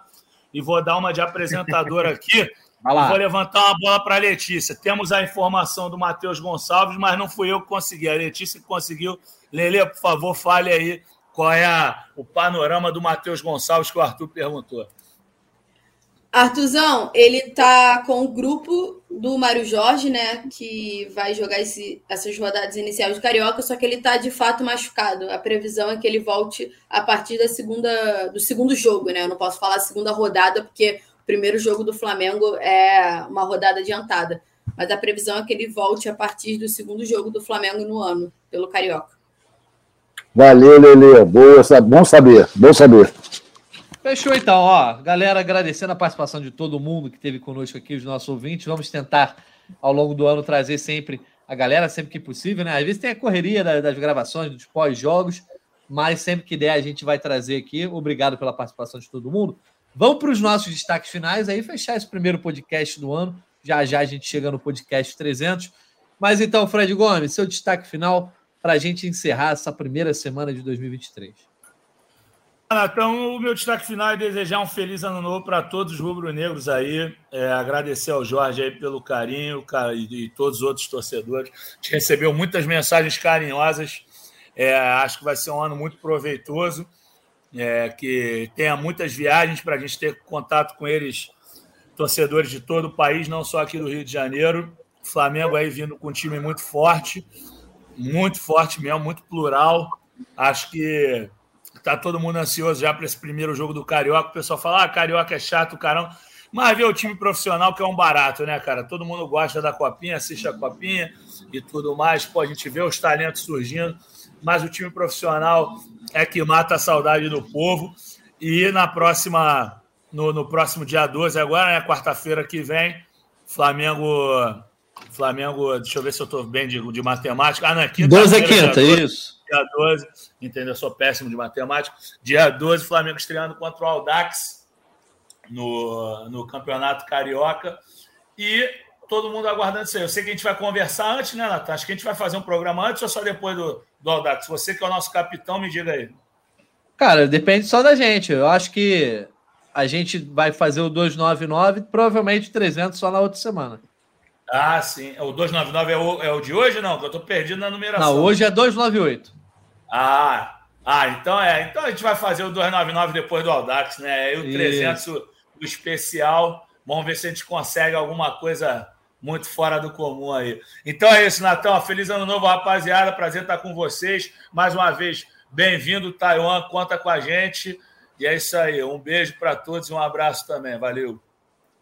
e vou dar uma de apresentador aqui. Vou levantar uma bola para a Letícia. Temos a informação do Matheus Gonçalves, mas não fui eu que consegui. A Letícia que conseguiu. Lele, por favor, fale aí qual é a, o panorama do Matheus Gonçalves que o Arthur perguntou. Artuzão, ele tá com o grupo do Mário Jorge, né? Que vai jogar esse, essas rodadas iniciais do Carioca, só que ele tá de fato machucado. A previsão é que ele volte a partir da segunda, do segundo jogo, né? Eu não posso falar segunda rodada, porque o primeiro jogo do Flamengo é uma rodada adiantada. Mas a previsão é que ele volte a partir do segundo jogo do Flamengo no ano, pelo Carioca. Valeu, Lele. Boa, bom saber, bom saber. Fechou então, ó. Galera, agradecendo a participação de todo mundo que esteve conosco aqui, os nossos ouvintes. Vamos tentar, ao longo do ano, trazer sempre a galera, sempre que possível, né? Às vezes tem a correria das gravações, dos pós-jogos, mas sempre que der a gente vai trazer aqui. Obrigado pela participação de todo mundo. Vamos para os nossos destaques finais, aí fechar esse primeiro podcast do ano. Já já a gente chega no podcast 300. Mas então, Fred Gomes, seu destaque final para a gente encerrar essa primeira semana de 2023. Então, o meu destaque final é desejar um feliz ano novo para todos os rubro-negros aí. É, agradecer ao Jorge aí pelo carinho cara, e, e, todos os outros torcedores. A gente recebeu muitas mensagens carinhosas. É, acho que vai ser um ano muito proveitoso. É, que tenha muitas viagens para a gente ter contato com eles, torcedores de todo o país, não só aqui do Rio de Janeiro. O Flamengo aí vindo com um time muito forte, muito forte mesmo, muito plural. Acho que tá todo mundo ansioso já para esse primeiro jogo do Carioca. O pessoal fala, ah, Carioca é chato, caramba. Mas vê o time profissional que é um barato, né, cara? Todo mundo gosta da Copinha, assiste a Copinha e tudo mais. Pô, a gente vê os talentos surgindo, mas o time profissional é que mata a saudade do povo. E na próxima, no, no próximo dia 12, agora, né, quarta-feira que vem, Flamengo. Flamengo, deixa eu ver se eu estou bem de, de matemática. Ah, não, é quinta. 12 é quinta, isso dia 12, entendeu? Eu sou péssimo de matemática. Dia 12, Flamengo estreando contra o Aldax no, no Campeonato Carioca. E todo mundo aguardando isso aí. Eu sei que a gente vai conversar antes, né, Natan? Acho que a gente vai fazer um programa antes ou só depois do, do Aldax? Você que é o nosso capitão, me diga aí. Cara, depende só da gente. Eu acho que a gente vai fazer o 299, provavelmente 300 só na outra semana. Ah, sim. O 299 é o, é o de hoje, não? Eu estou perdido na numeração. Não, hoje é 298. Ah, ah, então é. Então a gente vai fazer o 299 depois do Audax, né? E o 300, o, o especial. Vamos ver se a gente consegue alguma coisa muito fora do comum aí. Então é isso, Natão. Feliz ano novo, rapaziada. Prazer estar com vocês. Mais uma vez, bem-vindo, Taiwan. Conta com a gente. E é isso aí. Um beijo para todos e um abraço também. Valeu.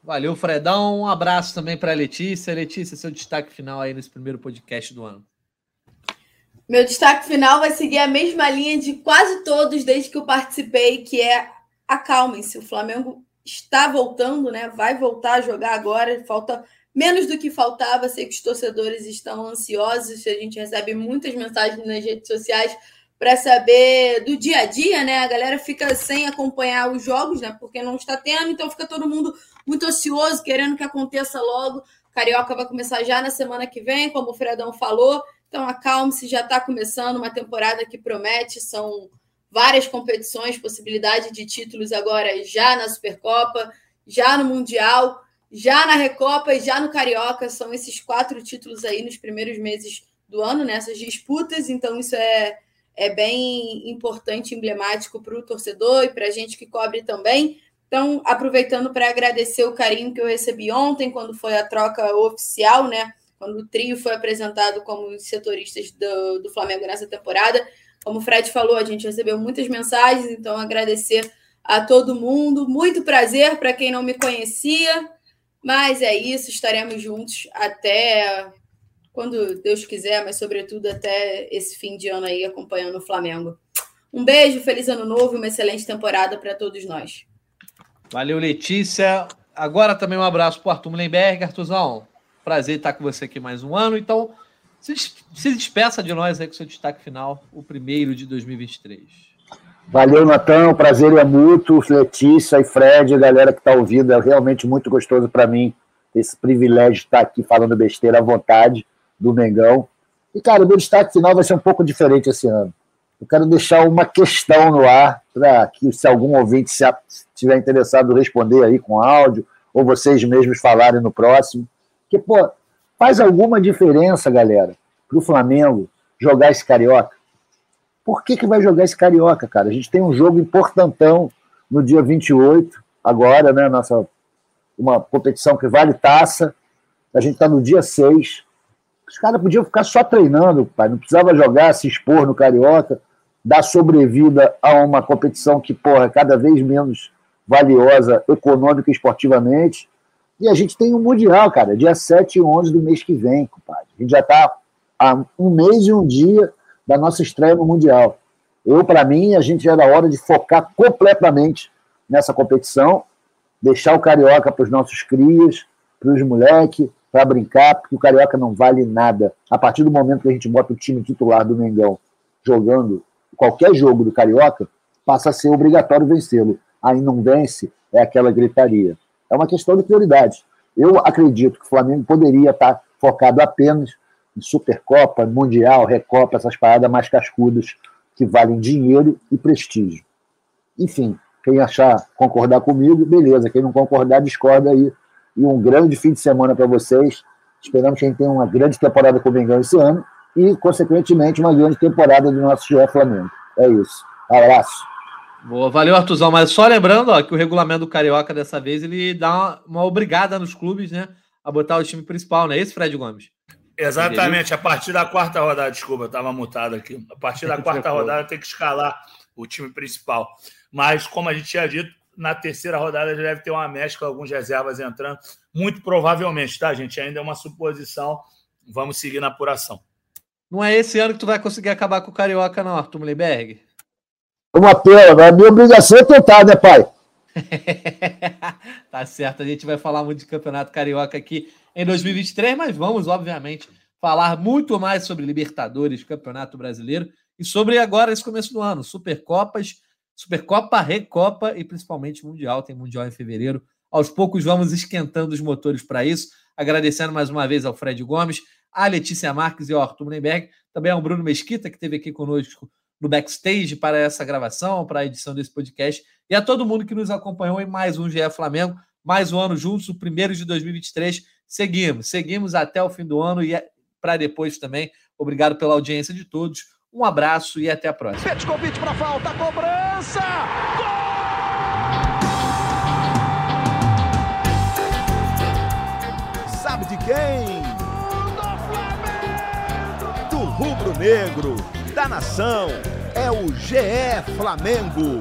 Valeu, Fredão. Um abraço também para a Letícia. Letícia, seu destaque final aí nesse primeiro podcast do ano. Meu destaque final vai seguir a mesma linha de quase todos desde que eu participei, que é acalmem-se. O Flamengo está voltando, né? Vai voltar a jogar agora. Falta menos do que faltava. Sei que os torcedores estão ansiosos. A gente recebe muitas mensagens nas redes sociais para saber do dia a dia, né? A galera fica sem acompanhar os jogos, né? Porque não está tendo, então fica todo mundo muito ansioso, querendo que aconteça logo. Carioca vai começar já na semana que vem, como o Fredão falou. Então, acalme-se, já está começando uma temporada que promete, são várias competições, possibilidade de títulos agora já na Supercopa, já no Mundial, já na Recopa e já no Carioca. São esses quatro títulos aí nos primeiros meses do ano nessas disputas, então isso é, é bem importante, emblemático para o torcedor e para a gente que cobre também. Então, aproveitando para agradecer o carinho que eu recebi ontem, quando foi a troca oficial, né? Quando o trio foi apresentado como setoristas do, do Flamengo nessa temporada. Como o Fred falou, a gente recebeu muitas mensagens, então agradecer a todo mundo. Muito prazer para quem não me conhecia. Mas é isso, estaremos juntos até quando Deus quiser, mas sobretudo até esse fim de ano aí acompanhando o Flamengo. Um beijo, feliz ano novo e uma excelente temporada para todos nós. Valeu, Letícia. Agora também um abraço para o Arthur Mullenberg. Arthurzão, prazer estar com você aqui mais um ano. Então, se, se despeça de nós aí com seu destaque final, o primeiro de 2023. Valeu, Natan. O prazer é mútuo. Letícia e Fred, galera que está ouvindo, é realmente muito gostoso para mim esse privilégio de estar aqui falando besteira à vontade do Mengão. E, cara, o meu destaque final vai ser um pouco diferente esse ano. Eu quero deixar uma questão no ar para que, se algum ouvinte se estiver interessado, responder aí com áudio, ou vocês mesmos falarem no próximo. Que, pô, faz alguma diferença, galera, para o Flamengo jogar esse Carioca? Por que, que vai jogar esse Carioca, cara? A gente tem um jogo importantão no dia 28, agora, né? Nossa, uma competição que vale taça. A gente está no dia 6. Os caras podiam ficar só treinando, pai. Não precisava jogar, se expor no Carioca dar sobrevida a uma competição que, porra, é cada vez menos valiosa econômica e esportivamente. E a gente tem um Mundial, cara, dia 7 e 11 do mês que vem, compadre. A gente já está há um mês e um dia da nossa estreia no Mundial. Eu, para mim, a gente já era hora de focar completamente nessa competição, deixar o Carioca para os nossos crias, para os moleques, para brincar, porque o Carioca não vale nada. A partir do momento que a gente bota o time titular do Mengão jogando qualquer jogo do Carioca, passa a ser obrigatório vencê-lo. Aí não vence, é aquela gritaria. É uma questão de prioridade. Eu acredito que o Flamengo poderia estar focado apenas em Supercopa, Mundial, Recopa, essas paradas mais cascudas que valem dinheiro e prestígio. Enfim, quem achar concordar comigo, beleza. Quem não concordar, discorda aí. E um grande fim de semana para vocês. Esperamos que a gente tenha uma grande temporada com o Mengão esse ano e, consequentemente, uma grande temporada do nosso GE Flamengo. É isso. Abraço. Boa, valeu, Artuzão. Mas só lembrando ó, que o regulamento do Carioca dessa vez ele dá uma, uma obrigada nos clubes, né? A botar o time principal, não é esse, Fred Gomes? Exatamente, a partir da quarta rodada, desculpa, eu estava mutado aqui. A partir da quarta rodada tem que escalar o time principal. Mas, como a gente tinha dito, na terceira rodada já deve ter uma mescla, alguns reservas entrando. Muito provavelmente, tá, gente? Ainda é uma suposição. Vamos seguir na apuração. Não é esse ano que tu vai conseguir acabar com o Carioca, não, Arthur Mullenberg? Uma pena, a minha obrigação é tentar, né, pai? tá certo, a gente vai falar muito de Campeonato Carioca aqui em 2023, mas vamos, obviamente, falar muito mais sobre Libertadores, Campeonato Brasileiro e sobre agora esse começo do ano, Supercopas, Supercopa, Recopa e principalmente Mundial. Tem Mundial em fevereiro. Aos poucos vamos esquentando os motores para isso. Agradecendo mais uma vez ao Fred Gomes, a Letícia Marques e ao Arthur Mullenberg, também ao Bruno Mesquita, que esteve aqui conosco no backstage para essa gravação, para a edição desse podcast, e a todo mundo que nos acompanhou em mais um GE Flamengo, mais um ano juntos, o primeiro de 2023. Seguimos, seguimos até o fim do ano e é para depois também. Obrigado pela audiência de todos. Um abraço e até a próxima. convite para falta, cobrança! Gol! Sabe de quem? rubro-negro, da nação, é o GE Flamengo.